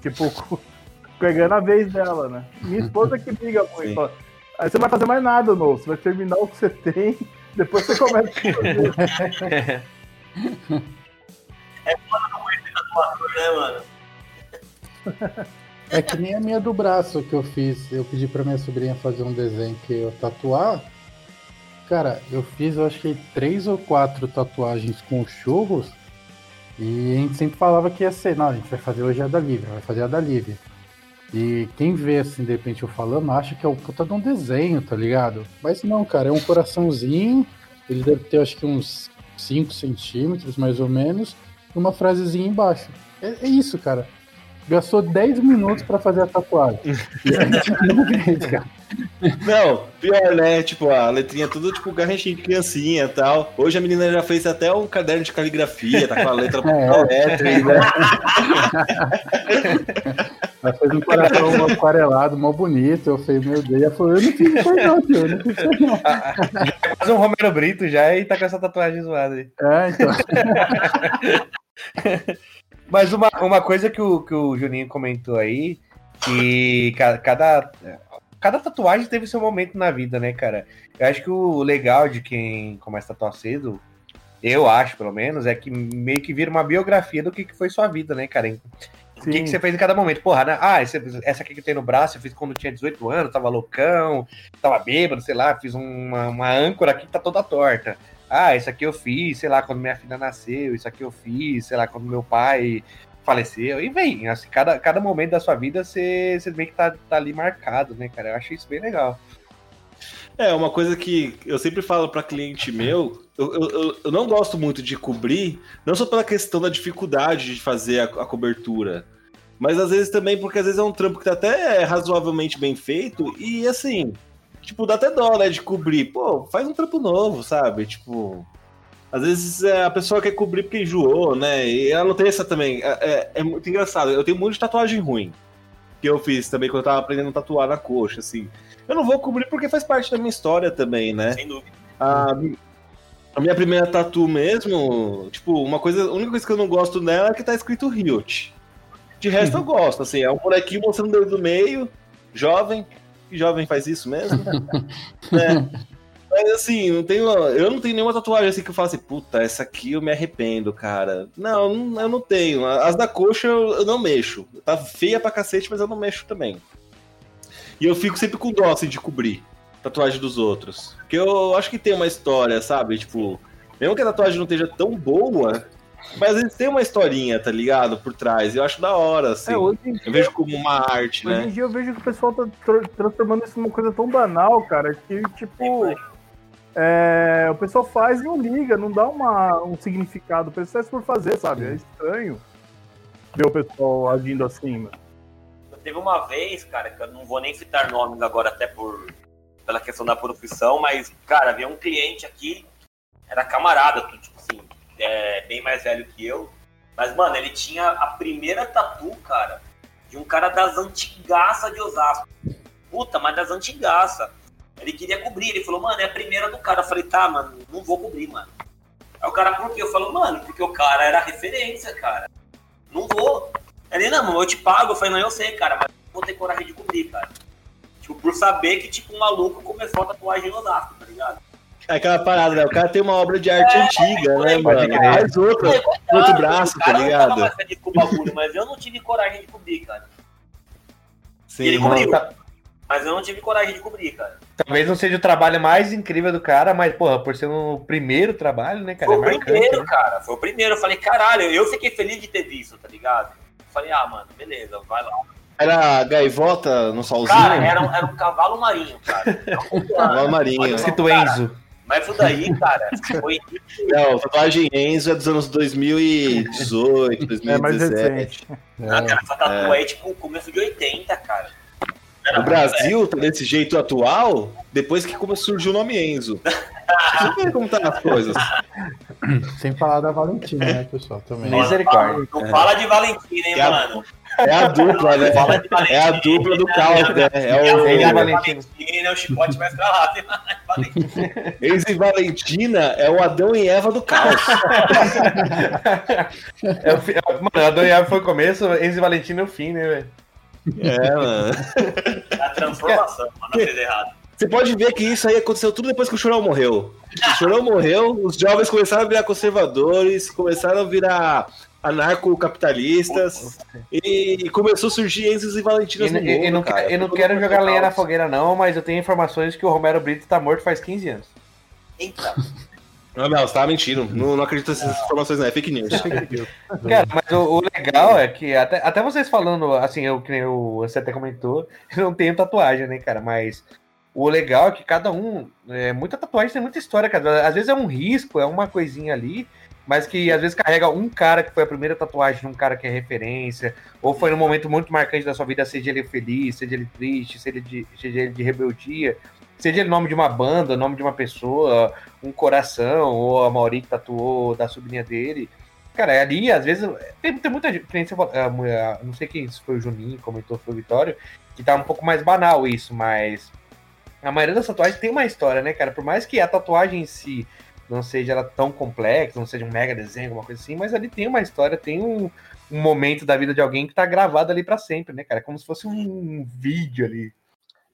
Tipo, [LAUGHS] pegando a vez dela, né? Minha esposa que briga muito. fala, Aí você não vai fazer mais nada, não. Você vai terminar o que você tem, depois você começa a fazer. [LAUGHS] Tatuador, né, mano? É que nem a minha do braço que eu fiz. Eu pedi pra minha sobrinha fazer um desenho que eu tatuar. Cara, eu fiz, eu acho que três ou quatro tatuagens com churros. E a gente sempre falava que ia ser, não, a gente vai fazer hoje a da Lívia, vai fazer a da Lívia. E quem vê, assim, de repente eu falando, acha que é o puta de um desenho, tá ligado? Mas não, cara, é um coraçãozinho. Ele deve ter, acho que uns 5 centímetros, mais ou menos. E uma frasezinha embaixo. É, é isso, cara. Gastou 10 minutos pra fazer a tatuagem. [LAUGHS] Não pior, né? Tipo, a letrinha tudo tipo garranchinho de criancinha e tal. Hoje a menina já fez até um caderno de caligrafia, tá com a letra [LAUGHS] É. letra, né? [LAUGHS] Ela fez um coração aquarelado, mó bonito. Eu falei, meu Deus. Ela falou, eu não fiz isso não, tio. Eu não fiz isso não. É quase um Romero Brito já e tá com essa tatuagem zoada aí. É, então. [LAUGHS] Mas uma, uma coisa que o, que o Juninho comentou aí, que ca- cada, cada tatuagem teve seu momento na vida, né, cara? Eu acho que o legal de quem começa a tatuar cedo, eu acho, pelo menos, é que meio que vira uma biografia do que, que foi sua vida, né, cara? O que, que você fez em cada momento? Porra, né? ah, essa aqui que tem no braço eu fiz quando tinha 18 anos, tava loucão, tava bêbado, sei lá, fiz uma, uma âncora aqui que tá toda torta. Ah, isso aqui eu fiz, sei lá, quando minha filha nasceu, isso aqui eu fiz, sei lá, quando meu pai faleceu. E vem, assim, cada, cada momento da sua vida você, você meio que tá, tá ali marcado, né, cara? Eu acho isso bem legal. É, uma coisa que eu sempre falo para cliente meu, eu, eu- eu, não gosto muito de cobrir, não só pela questão da dificuldade de fazer a, a cobertura, mas às vezes também porque às vezes é um trampo que tá até razoavelmente bem feito e assim, tipo, dá até dó, né, de cobrir. Pô, faz um trampo novo, sabe? Tipo, às vezes é, a pessoa quer cobrir porque enjoou, né? E ela não tem essa também. É, é- é muito engraçado. Eu tenho muito de tatuagem ruim. Que eu fiz também quando eu tava aprendendo a tatuar na coxa, assim. Eu não vou cobrir porque faz parte da minha história também, né? Sem dúvida. A, a minha primeira tatu mesmo, tipo, uma coisa, a única coisa que eu não gosto nela é que tá escrito Riot. De resto eu gosto, assim, é um bonequinho mostrando o dedo do meio, jovem, que jovem faz isso mesmo? né? [LAUGHS] Mas assim, não tenho, eu não tenho nenhuma tatuagem assim que eu falo assim, puta, essa aqui eu me arrependo, cara. Não, não- eu não tenho. As da coxa eu, eu não mexo. Tá feia pra cacete, mas eu não mexo também. E eu fico sempre com dó, assim, de cobrir tatuagem dos outros. Porque eu acho que tem uma história, sabe? Tipo, mesmo que a tatuagem não esteja tão boa, mas eles têm uma historinha, tá ligado? Por trás. E eu acho da hora, assim. É, hoje Eu dia, vejo como uma arte, hoje né? em dia eu vejo que o pessoal tá tra- transformando isso numa coisa tão banal, cara, que tipo. é, o pessoal faz e não liga, não dá uma, um significado. O pessoal faz por fazer, sabe? É estranho ver o pessoal agindo assim, mano. Teve uma vez, cara, que eu não vou nem citar nomes agora, até por pela questão da profissão, mas, cara, veio um cliente aqui, era camarada, tipo assim, é, bem mais velho que eu. Mas, mano, ele tinha a primeira tatu, cara, de um cara das antigaças de Osasco. Puta, mas das antigaças. Ele queria cobrir, ele falou, mano, é a primeira do cara. Eu falei, tá, mano, não vou cobrir, mano. Aí o cara, por quê? Eu falo, mano, porque o cara era referência, cara. Não vou. Ele, não, eu te pago. Eu falei, não, eu sei, cara, mas não vou ter coragem de cobrir, cara. Tipo, por saber que, tipo, um maluco começou a tatuagem em Osasco, tá ligado? É aquela parada, né? O cara tem uma obra de arte antiga, né, pode mano? Faz outra, outro braço, tá ligado? mais com bagulho, mas eu não tive coragem de cobrir, cara. Sim, ele cobriu. tá- Mas eu não tive coragem de cobrir, cara. Talvez não seja o trabalho mais incrível do cara, mas, porra, por ser o primeiro trabalho, né, cara? Foi é o marcante. primeiro, né? cara. Foi o primeiro. Eu falei, caralho, eu fiquei feliz de ter visto, tá ligado? Eu falei, ah, mano, beleza, vai lá. Era gaivota no solzinho? Cara, era um, era um cavalo marinho, cara. Um Cavalo marinho. Escrito cara, Enzo. Mas isso daí, cara, foi. Não, tatuagem Enzo é dos anos 2018, 2017. [LAUGHS] É mais recente. Ah, cara, essa tatu é tipo começo de 80, cara. O Brasil tá desse jeito atual depois que como surgiu o nome Enzo. Você vê como tá as coisas. Sem falar da Valentina, né, pessoal? Também. Misericórdia. Não fala de Valentina, hein, É a- mano. É a dupla, né? Fala de Valentina. É a dupla do caos, né? É É o Ele e Valentina. Valentina, é o chicote mais pra lá. Valentina. Enzo e Valentina é o Adão e Eva do caos. É o é Mano, a Dona foi o começo, Enzo e Valentina é o fim, né, velho? É, mano. A transformação, mano, não fez errado. Você pode ver que isso aí aconteceu tudo depois que o Chorão morreu. O Chorão morreu, os jovens começaram a virar conservadores, começaram a virar anarcocapitalistas e começou a surgir Enzos e Valentinas no e- e mundo, não, cara. eu não quero jogar foi lenha na fogueira, não, mas eu tenho informações que o Romero Brito tá morto faz 15 anos. Eita, Não, não, você tava mentindo. Não, não acredito nessas informações, não. É fake news. [LAUGHS] Cara, mas o, o legal é que, até, até vocês falando, assim, eu, que nem o, você até comentou, [LAUGHS] eu não tenho tatuagem, né, cara? Mas o legal é que cada um. É, muita tatuagem tem muita história, cara. Às vezes é um risco, é uma coisinha ali, mas que às vezes carrega um cara que foi a primeira tatuagem de um cara que é referência, ou foi num momento muito marcante da sua vida, seja ele feliz, seja ele triste, seja ele de, seja ele de rebeldia, seja ele nome de uma banda, nome de uma pessoa, um coração, ou a Mauri que tatuou da sobrinha dele. Cara, ali, às vezes, tem, tem muita ah, não sei quem, foi o Juninho, comentou, foi o Vitório, que tá um pouco mais banal isso, mas a maioria das tatuagens tem uma história, né, cara? Por mais que a tatuagem em si não seja ela tão complexa, não seja um mega desenho, alguma coisa assim, mas ali tem uma história, tem um, um momento da vida de alguém que tá gravado ali pra sempre, né, cara? Como se fosse um vídeo ali.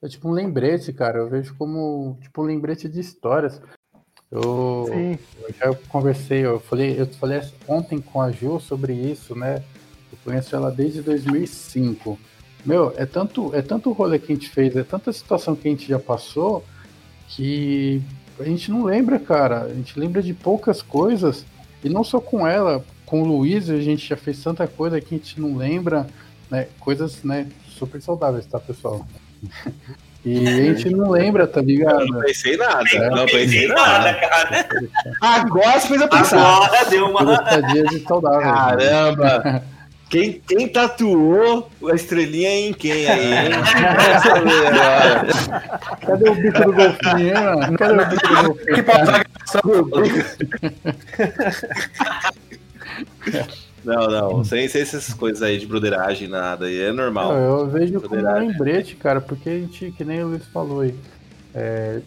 É tipo um lembrete, cara. Eu vejo como tipo um lembrete de histórias. Eu, Sim. eu já conversei, eu falei, eu falei ontem com a Ju sobre isso, né? Eu conheço ela desde 2005. Meu, é tanto, é tanto rolê que a gente fez, é tanta situação que a gente já passou que a gente não lembra, cara. A gente lembra de poucas coisas. E não só com ela, com o Luiz a gente já fez tanta coisa que a gente não lembra, né? Coisas, né, super saudáveis, tá, pessoal? E a gente não lembra, tá ligado? Não pensei nada. É, Não pensei nada. cara. Agora você fez eu pensar. Agora deu uma. Filostadias e saudáveis. Caramba! Quem, quem tatuou a estrelinha em quem aí. [LAUGHS] Cadê o bico do golfinho, hein, mano? Cadê o bico do golfinho? Que papai Não, não, sem, sem essas coisas aí de broderagem, nada. aí É Não, normal. eu vejo como um lembrete, cara, porque a gente, que nem o Luiz falou aí, é,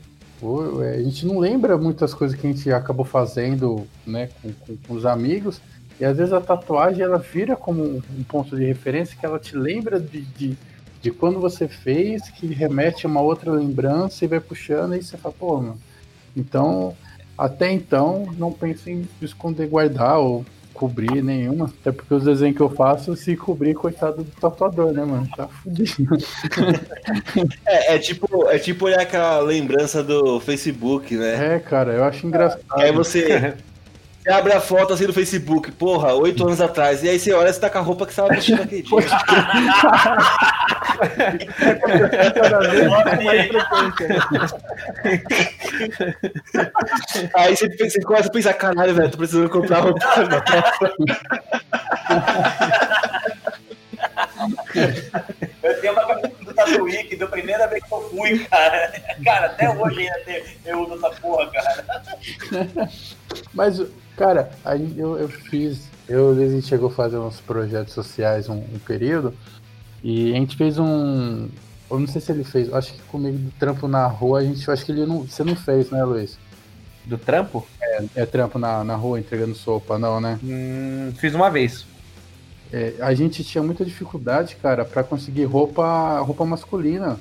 é, a gente não lembra muitas coisas que a gente acabou fazendo, né, com, com- com os amigos, e às vezes a tatuagem ela vira como um, ponto de referência que ela te lembra de, de, de quando você fez, que remete a uma outra lembrança e vai puxando, e você fala, pô, mano. Então, até então, não pense em esconder, guardar ou cobrir nenhuma, até porque os desenhos que eu faço, se cobrir, coitado do tatuador, né, mano? Tá fudido. [LAUGHS] É, é tipo, é tipo olhar aquela lembrança do Facebook, né? É, cara, eu acho engraçado. Aí você, [LAUGHS] você abre a foto assim do Facebook, porra, oito anos atrás, e aí você olha, você tá com a roupa que você tava vestindo aquele dia. [LAUGHS] Aí você, pensa- você começa a pensar, caralho, velho, tô precisando comprar roupa. Eu tenho uma camisa do Tatuíque, da primeira vez que eu fui, cara. Cara, até hoje ainda eu uso essa porra, cara. Mas, cara, aí eu, eu fiz. Eu, a gente chegou a fazer uns projetos sociais um, um período. E a gente fez um. Eu não sei se ele fez, acho que comigo do trampo na rua, a gente. eu Acho que ele não. Você não fez, né, Luiz? Do trampo? É trampo na, na rua entregando sopa, não, né? Hum, fiz uma vez. É, a gente tinha muita dificuldade, cara, pra conseguir roupa, roupa masculina.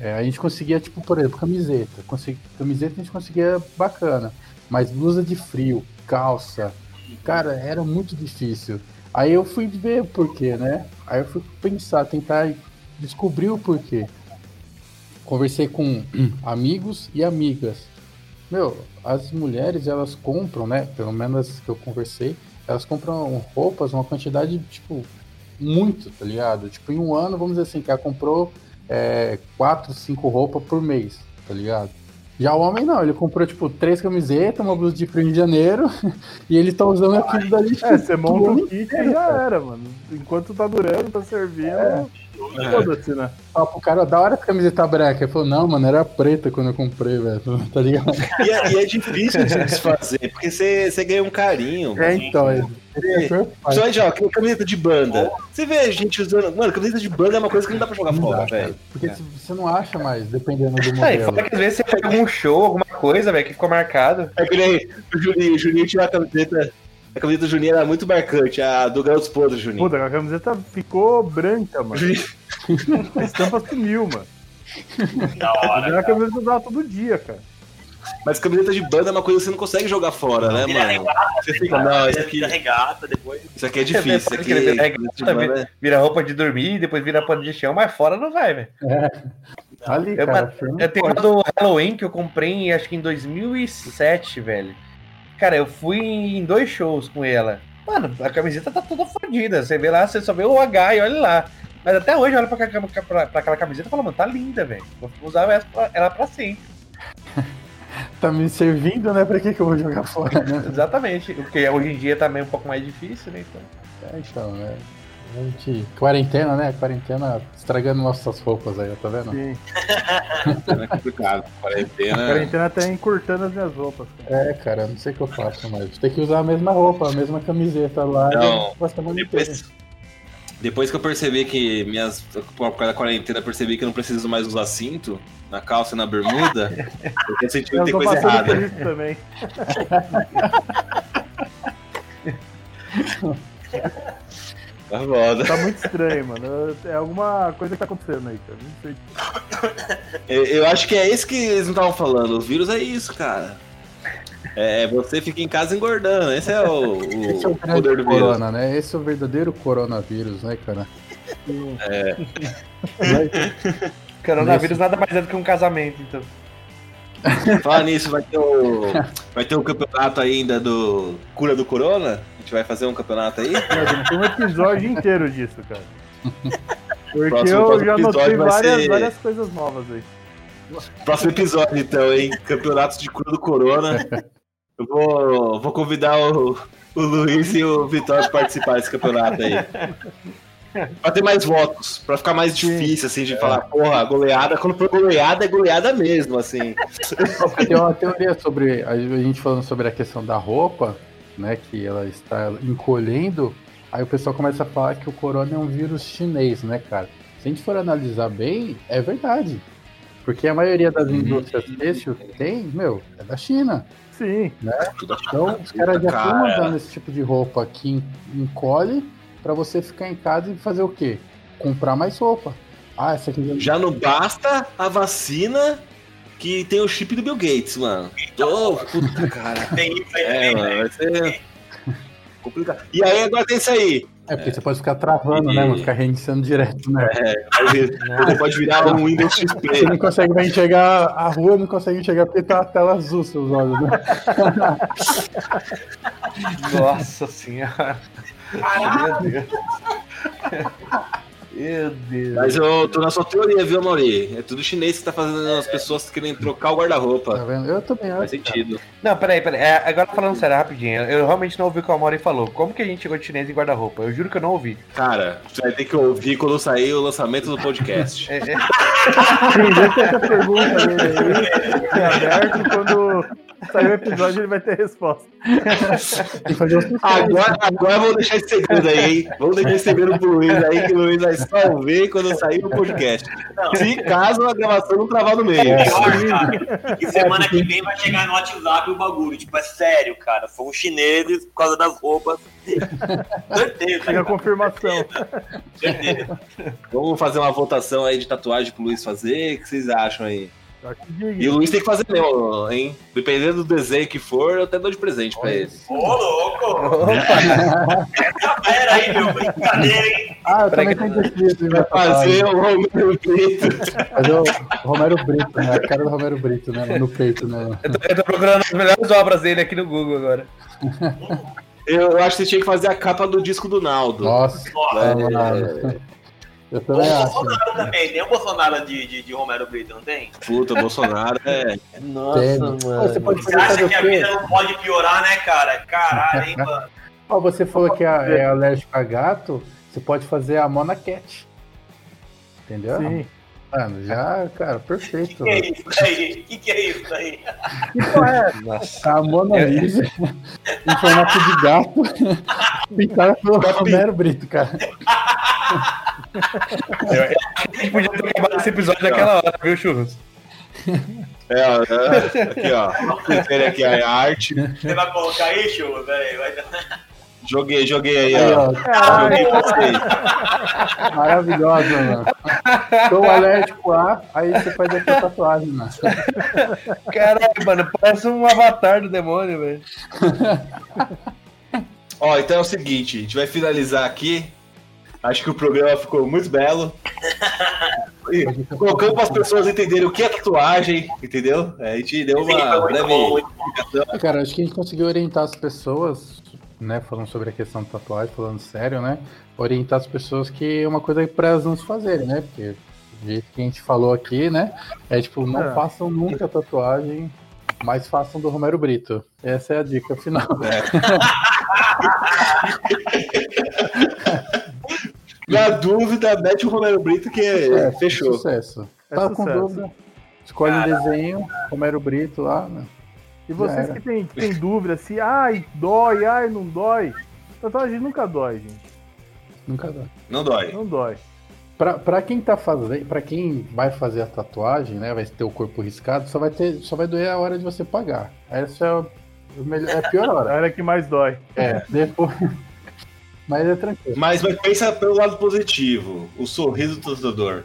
É, a gente conseguia, tipo, por exemplo, camiseta. Consegui, camiseta a gente conseguia bacana. Mas blusa de frio, calça, cara, era muito difícil. Aí eu fui ver o porquê, né? Aí eu fui pensar, tentar descobrir o porquê. Conversei com [CLEARS THROAT] amigos e amigas. Meu, as mulheres, elas compram, né? Pelo menos que eu conversei, elas compram roupas, uma quantidade, tipo, muito, tá ligado? Tipo, em um ano, vamos dizer assim, que ela comprou é, quatro, cinco roupas por mês, tá ligado? Já o homem não, ele comprou tipo três camisetas, uma blusa de frio em janeiro, [LAUGHS] e ele tá usando aquilo dali. tipo, É, você monta ano o kit e já era, mano. Enquanto tá durando, tá servindo, foda-se, né? Fala pro cara, da hora essa camiseta branca. Ele falou, não, mano, era preta quando eu comprei, velho. [LAUGHS] Tá ligado? E é, e é difícil de se desfazer, porque você, você ganha um carinho. É, então, é. Principalmente, ó, que- camiseta de banda. Você vê a gente usando. Mano, camiseta de banda é uma coisa que não dá pra jogar Não fora, velho. Porque se- você não acha mais, dependendo do É, e modelo. fora que às vezes você pega algum show, alguma coisa, velho, que ficou marcado. É que nem o Juninho, o Juninho tinha uma camiseta. A camiseta do Juninho era muito marcante, a do Garotos Podres, Juninho. Puta, a camiseta ficou branca, mano. A [LAUGHS] estampa sumiu, mano. Da hora. Era a camiseta que eu usava todo dia, cara. Mas camiseta de banda é uma coisa que você não consegue jogar fora, né, Vira mano? regata, Você fica, não, isso aqui, vira regata, depois. isso aqui é difícil. Isso aqui, é regata, banda é- Vira roupa de dormir, depois vira pano de chão, mas fora não vai, velho. Tá ali, Eu, cara. firme eu tenho uma do Halloween que eu comprei, acho que em 2007, velho. Cara, eu fui em dois shows com ela. Mano, a camiseta tá toda fodida. Você vê lá, você só vê o H e olha lá. Mas até hoje eu olho pra, aquela- pra- pra aquela camiseta e falo, mano, tá linda, velho. Vou usar ela pra, ela pra sempre. [LAUGHS] Tá me servindo, né? Pra que, que eu vou jogar fora, né? [LAUGHS] Exatamente. Porque hoje em dia tá meio um pouco mais difícil, né? Então. É, então, né? A gente... Quarentena, né? Quarentena estragando nossas roupas aí, tá vendo? Sim. é complicado. A Quarentena. quarentena tá encurtando as minhas roupas, cara. É, cara, não sei o que eu faço, mas tem que usar a mesma roupa, a mesma camiseta lá. Não, e Depois, depois que eu percebi que minhas. Por causa da quarentena, eu percebi que eu não preciso mais usar cinto na calça e na bermuda. eu Eu que tem coisa errada. isso também. [LAUGHS] Tá foda. Tá muito estranho, mano. É alguma coisa que tá acontecendo aí, cara. Não sei. Eu, eu acho que é isso que eles não estavam falando. O vírus é isso, cara. É, você fica em casa engordando. Esse é o, o Esse é o poder do vírus. corona, né? Esse é o verdadeiro coronavírus, né, cara? É. [LAUGHS] Coronavírus nada mais é do que um casamento, então. Falar nisso, vai ter o. Vai ter um campeonato ainda do Cura do Corona? A gente vai fazer um campeonato aí? Imagina, Tem um episódio inteiro disso, cara. Porque Próximo- eu próximo já notei várias, ser- várias coisas novas aí. Próximo episódio, então, hein? Campeonato de Cura do Corona. Eu vou, vou convidar o, o Luiz e o Vitório para participar desse campeonato aí. [LAUGHS] Pra ter mais votos, pra ficar mais difícil, assim, de falar, porra, goleada, quando for goleada, é goleada mesmo, assim. Tem uma teoria sobre. A gente falando sobre a questão da roupa, né? Que ela está encolhendo. Aí o pessoal começa a falar que o corona é um vírus chinês, né, cara? Se a gente for analisar bem, é verdade. Porque a maioria das indústrias têxtil que tem, meu, é da China. Sim. Então os caras já estão mandando esse tipo de roupa que en- encolhe pra você ficar em casa e fazer o quê? Comprar mais roupa. Ah, essa aqui já Já não basta a vacina que tem o chip do Bill Gates, mano. Ô, puta, cara. [LAUGHS] Tem isso aí É, também, né? vai ser complicado. E aí agora tem isso aí. É, porque você pode ficar travando, E- né? Mano? Ficar reiniciando direto, né? Vir- Você pode virar um Windows Você XP. não consegue mais enxergar a rua, não consegue enxergar porque tá a tela azul, seus olhos, né? [LAUGHS] Nossa senhora. Deus. Meu Deus. Mas eu tô na sua teoria, viu, Mauri? É tudo chinês que tá fazendo as pessoas querendo trocar o Tá guarda-roupa. vendo? Eu também Faz acho. sentido. Não, peraí, peraí. É, agora falando sério, rapidinho. Eu realmente não ouvi o que o Amori falou. Como que a gente chegou de chinês em guarda-roupa? Eu juro que eu não ouvi. Cara, você vai ter que ouvir quando sair o lançamento do podcast. É, é, Sim, essa pergunta dele aí aberto. Quando sair o episódio, ele vai ter resposta. Tem que fazer o Agora, agora vamos deixar esse segredo aí, hein? Vamos deixar esse segredo pro Luiz aí, que o Luiz vai ouvir quando sair o podcast. Se caso a gravação não travar no meio. Pior, cara. E semana que vem vai chegar no WhatsApp o bagulho. Tipo, é sério, cara. São chineses por causa das roupas. Certeza. Chega a confirmação. Certeza. Vamos fazer uma votação aí de tatuagem pro Luiz fazer. O que vocês acham aí? E o Luiz tem que fazer mesmo, hein? Dependendo do desenho que for, eu até dou de presente pra ele. Ô, louco. Opa, Essa fera aí, meu. Brincadeira, hein? Ah, eu também que- tenho descrito. Vai Fazer o Romero Brito. Fazer o Romero Brito, né? A cara do Romero Brito, né? No peito, né? eu, tô, eu tô procurando as melhores obras dele aqui no Google agora. Eu acho que você tinha que fazer a capa do disco do Naldo. Nossa, Nossa. mano. Eu Ou também o acho. Bolsonaro também. Tem o Bolsonaro de, de, de Romero Brito, não tem? Puta, o Bolsonaro é. Nossa, Tem. mano. Você pode Você acha que a o vida não pode piorar, né, cara? Caralho, hein, mano? Ó, você falou que é, é alérgico a gato, você pode fazer a Mona Cat. Entendeu? Sim. Mano, já, cara, O perfeito. que, que é isso daí? O que, que é isso daí? Nossa. A Mona Lisa em formato de gato [LAUGHS] pintada pelo Romero Brito, cara. [LAUGHS] A gente podia ter acabado esse episódio naquela hora, viu, Churros? É, é, aqui, ó. Tem aqui a arte. Você vai colocar aí, show? Peraí, vai dar. Joguei, joguei aí, Aí, ó. ó, Joguei pra vocês. maravilhosa, mano. Tô alérgico a, aí você faz aqui a tatuagem, mano. Caralho, mano, parece um avatar do demônio, velho. Ó, então é o seguinte, a gente vai finalizar aqui. Acho que o programa ficou muito belo. E colocando para as pessoas entenderem o que é tatuagem, entendeu? É, A gente deu uma breve explicação. Cara, acho que a gente conseguiu orientar as pessoas, né, falando sobre a questão de tatuagem, falando sério, né, orientar as pessoas que é uma coisa para elas não se fazerem, né, porque do jeito que a gente falou aqui, né, é tipo, não É. façam nunca tatuagem, mas façam do Romero Brito. Essa é a dica final. [LAUGHS] Na dúvida, mete o Romero Brito que É, fechou. Sucesso. É tá com sucesso. dúvida? Escolhe um desenho, Romero Brito lá, né? E vocês que tem dúvida se, ai, dói, ai, não dói. Tatuagem nunca dói, gente. Nunca dá. Não dói. Não dói. Pra, pra quem tá fazendo, para quem vai fazer a tatuagem, né, vai ter o corpo riscado, só vai ter, só vai doer a hora de você pagar. Essa é, o melhor, é a pior [LAUGHS] A hora. hora que mais dói. É, depois. Mas é tranquilo. Mas, mas pensa pelo lado positivo, o sorriso do tatuador.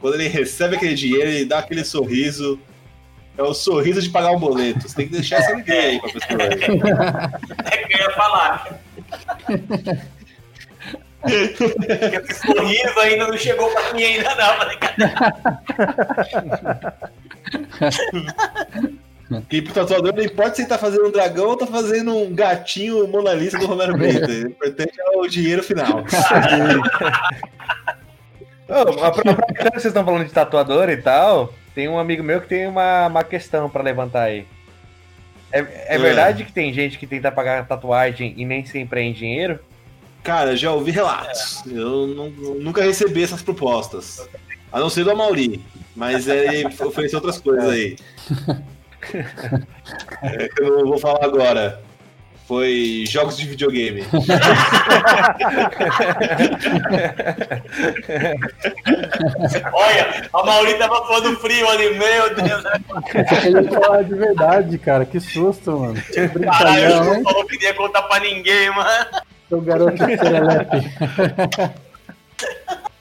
Quando ele recebe aquele dinheiro, ele dá aquele sorriso. É o sorriso de pagar um boleto. Você tem que deixar essa ideia aí pra pessoa. [LAUGHS] É que eu ia falar. Esse sorriso ainda não chegou pra mim ainda não. [LAUGHS] Falei, E pro tatuador não importa se ele tá fazendo um dragão ou tá fazendo um gatinho Mona Lisa do Romero Brito. [LAUGHS] O importante é o dinheiro final. [LAUGHS] Aproveitando que vocês estão falando de tatuador e tal, tem um amigo meu que tem uma, uma questão pra levantar aí. É, é É. verdade que tem gente que tenta pagar tatuagem e nem sempre é em dinheiro? Cara, já ouvi relatos. Eu não- nunca recebi essas propostas. A não ser do Amauri. Mas ele [LAUGHS] ofereceu outras coisas aí. [LAUGHS] Eu não vou falar agora. Foi jogos de videogame. [LAUGHS] Olha, a Mauri tava falando frio ali, meu Deus. né? Ele ia falar de verdade, cara. Que susto, mano. Caralho, eu não falou que ia contar pra ninguém, mano. Seu garoto de serelepe. [LAUGHS]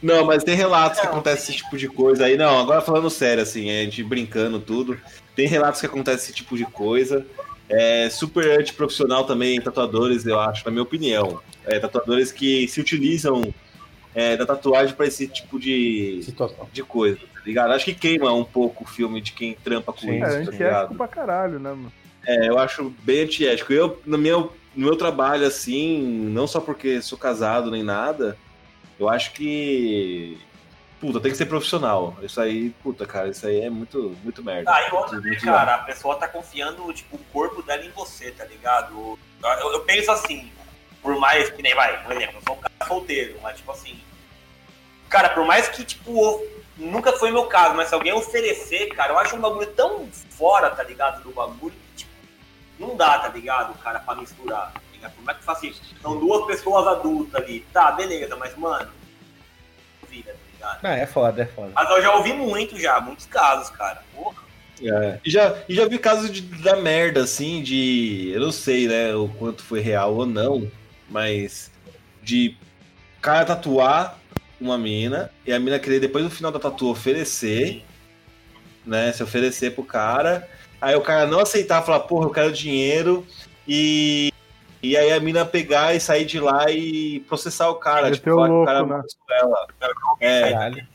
Não, mas tem relatos que acontece esse tipo de coisa aí. Não, agora falando sério, assim, a gente brincando tudo. Tem relatos que acontece esse tipo de coisa. É super antiprofissional também, tatuadores, eu acho, na minha opinião. É, tatuadores que se utilizam é, da tatuagem para esse tipo de, Situação. de coisa, tá ligado? Acho que queima um pouco o filme de quem trampa com Sim. É, isso, tá antiético ligado? pra caralho, né, mano? É, eu acho bem antiético. Eu, no meu, no meu trabalho, assim, não só porque sou casado nem nada, eu acho que. Puta, tem que ser profissional. Isso aí, puta, cara, isso aí é muito, muito merda. Ah, e outra, Muito, cara, a pessoa tá confiando, tipo, o corpo dela em você, tá ligado? Eu, eu penso assim, por mais que nem vai, por exemplo, eu sou um cara solteiro, mas tipo assim, cara, por mais que, tipo, nunca foi meu caso, mas se alguém oferecer, cara, eu acho um bagulho tão fora, tá ligado, do bagulho, que, tipo, não dá, tá ligado, cara, pra misturar, tá ligado? Como é que faz isso? São duas pessoas adultas ali, tá, beleza, mas, mano, vida, tá ligado? Ah, é foda, é foda. Mas eu já ouvi muito já, muitos casos, cara, porra. É. E, já, e já vi casos de, da merda, assim, de. Eu não sei, né, o quanto foi real ou não, mas de cara tatuar uma mina e a mina querer, depois do final da tatu, oferecer, né? Se oferecer pro cara. Aí o cara não aceitar, falar, porra, eu quero dinheiro. E, e aí a mina pegar e sair de lá e processar o cara. Tipo, falar que o louco, cara né? ela. É, Caralho.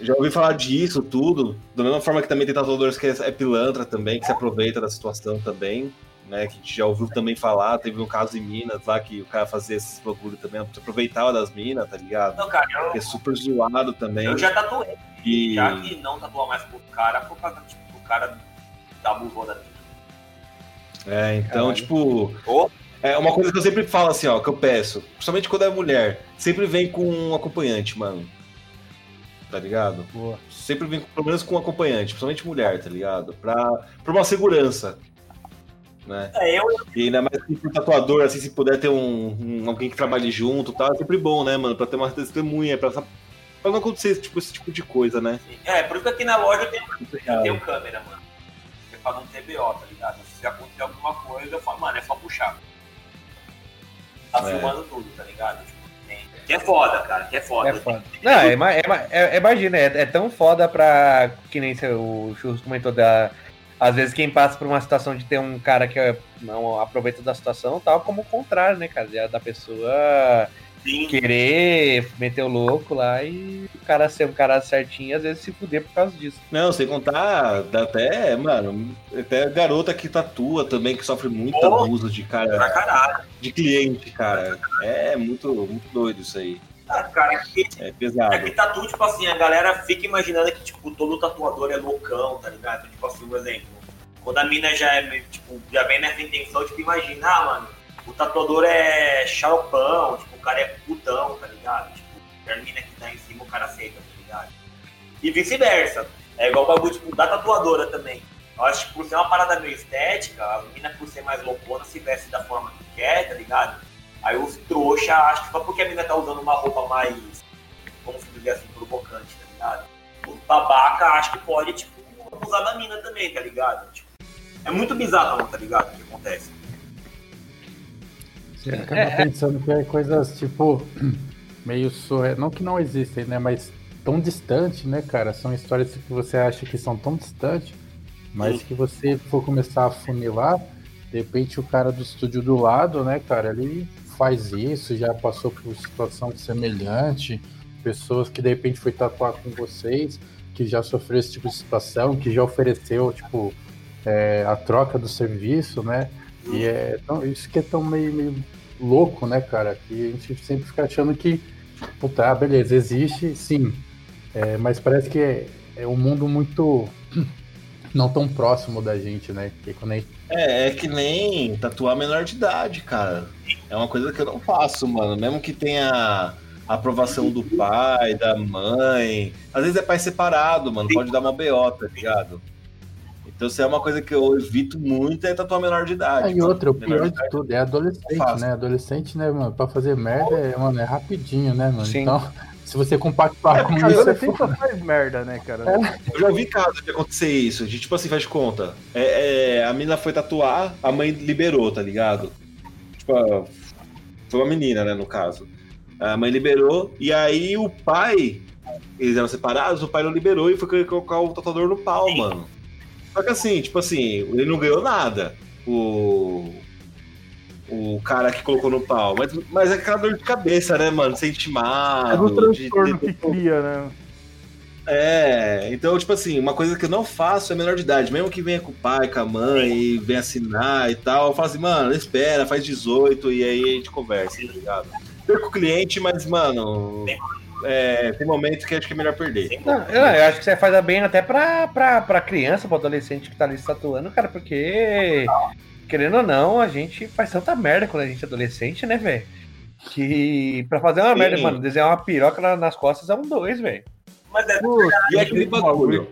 já ouvi falar disso, tudo. Da mesma forma que também tem tatuadores que é pilantra também, que se aproveita da situação também. né? Que a gente já ouviu também falar, teve um caso em Minas lá que o cara fazia esses bagulho também, aproveitava das minas, tá ligado? Não, cara, eu, é super zoado também. eu já tatuei. E... Já que não tatua mais pro cara, por causa tipo, do cara da abusou da mina. É, então, Caralho. tipo, Ô, é uma coisa que eu sempre falo assim, ó, que eu peço, principalmente quando é mulher, sempre vem com um acompanhante, mano. Tá ligado? Boa. Sempre vem, pelo menos com um acompanhante, principalmente mulher, tá ligado? Pra, pra uma segurança. Né? é, eu, E ainda mais que pro tatuador, assim, se puder ter um, um- alguém que trabalhe junto, tá? É sempre bom, né, mano? Pra ter uma testemunha, pra, pra não acontecer esse tipo, esse tipo de coisa, né? é, por isso que aqui na loja eu tenho, eu tenho câmera, mano. É pra não ter BO, tá ligado? Se acontecer alguma coisa, eu falo, mano, é só puxar. Tá É. filmando tudo, tá ligado? Tipo, tem- que é foda, cara, que é foda. É foda. Não, é, é, ima- é- imagina, é, é tão foda pra. Que nem o Churros comentou da. Às vezes quem passa por uma situação de ter um cara que é, não aproveita da situação, tal, como o contrário, né, cara? De- Da pessoa Sim, querer meter o louco lá e o cara ser um cara certinho, às vezes se fuder por causa disso. Não, sem contar, dá até, mano, até garota que tatua também, que sofre muito Pô. abuso de cara, de cliente, cara. É muito, muito doido isso aí. Ah, cara, que, É é pesado. que tatu, tipo assim, a galera fica imaginando que, tipo, todo tatuador é loucão, tá ligado? Tipo assim, um exemplo. Quando a mina já é, tipo, já vem nessa intenção, tipo, imagina, ah, mano, o tatuador é xaropão, tipo, cara é putão, tá ligado? Tipo, a mina que tá em cima, o cara aceita, tá ligado? E vice-versa. É igual o bagulho, tipo, da tatuadora também. Eu acho que por ser uma parada meio estética, a mina por ser mais loucona, se veste da forma que quer, tá ligado? Aí os trouxa acham que só porque a mina tá usando uma roupa mais, como se dizer assim, provocante, tá ligado? Os babaca acham que pode, tipo, abusar da mina também, tá ligado? Tipo, é muito bizarro, tá ligado? O que acontece. Você acaba pensando que é coisas tipo [CLEARS THROAT] meio surreal. Não que não existem, né? Mas tão distante, né, cara? São histórias que você acha que são tão distantes, mas que você for começar a funilar, de repente o cara do estúdio do lado, né, cara, ele faz isso, já passou por situação semelhante, pessoas que de repente foi tatuar com vocês, que já sofreu esse tipo de situação, que já ofereceu, tipo, é, a troca do serviço, né? E é tão- isso que é tão meio, meio louco, né, cara? Que a gente sempre fica achando que, puta, ah, beleza, existe, sim. É, mas parece que é, é um mundo muito [CLEARS THROAT] não tão próximo da gente, né? Que quando a gente É, é que nem tatuar menor de idade, cara. É uma coisa que eu não faço, mano. Mesmo que tenha aprovação do pai, da mãe. Às vezes é pai separado, mano. Pode dar uma BO, tá ligado? Então, isso é uma coisa que eu evito muito, é tatuar menor de idade. Ah, e outra, o pior de de tudo é adolescente, né? Adolescente, né, mano? Pra fazer merda, é, mano, é rapidinho, né, mano? Sim. Então, se você compactuar É, com isso, é adolescente só faz merda, né, cara? Eu já ouvi casos de acontecer isso, de tipo assim, faz de conta. É, é, a menina foi tatuar, a mãe liberou, tá ligado? Tipo, foi uma menina, né, no caso. A mãe liberou, e aí o pai, eles eram separados, o pai não liberou e foi colocar o tatuador no pau, mano. Só que assim, tipo assim, ele não ganhou nada. O. O cara que colocou no pau. Mas, mas é aquela dor de cabeça, né, mano? Ser É intimado. do de- transtorno de- que cria, né? é, então, tipo assim, uma coisa que eu não faço é menor de idade. Mesmo que venha com o pai, com a mãe, e venha assinar e tal, eu falo assim, mano, espera, faz 18 e aí a gente conversa, tá ligado? Perco o cliente, mas, mano, é, tem momentos que acho que é melhor perder. Não, eu, eu acho que você faz bem até pra, pra, pra criança, pra adolescente que tá ali se tatuando, cara, porque, querendo ou não, a gente faz tanta merda quando a gente é adolescente, né, velho? Que pra fazer uma Sim. merda, mano, desenhar uma piroca na- nas costas é um dois, velho. Mas é, E é aquele bagulho.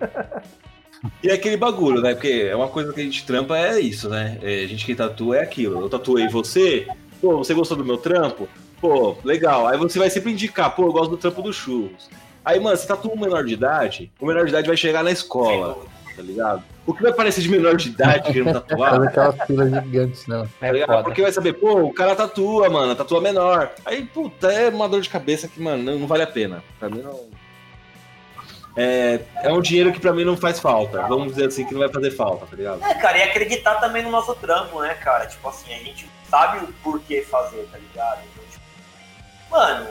E é aquele bagulho, né? Porque é uma coisa que a gente trampa é isso, né? É, a gente que tatua é aquilo. Eu tatuei você, pô, você gostou do meu trampo? Pô, legal. Aí você vai sempre indicar, pô, eu gosto do trampo do churros. Aí, mano, você tatua um menor de idade, o menor de idade vai chegar na escola, tá ligado? O que vai parecer de menor de idade querendo faz tatuar, aquelas filas gigantes, né? tá É ligado? foda. Porque vai saber, pô, o cara tatua, mano, tatua menor. Aí, puta, é uma dor de cabeça que, mano, não, não vale a pena. Pra mim não. É, é um dinheiro que pra mim não faz falta. Vamos dizer assim, que não vai fazer falta, tá ligado? É, cara, e acreditar também no nosso trampo, né, cara? Tipo assim, a gente sabe o porquê fazer, tá ligado? Mano,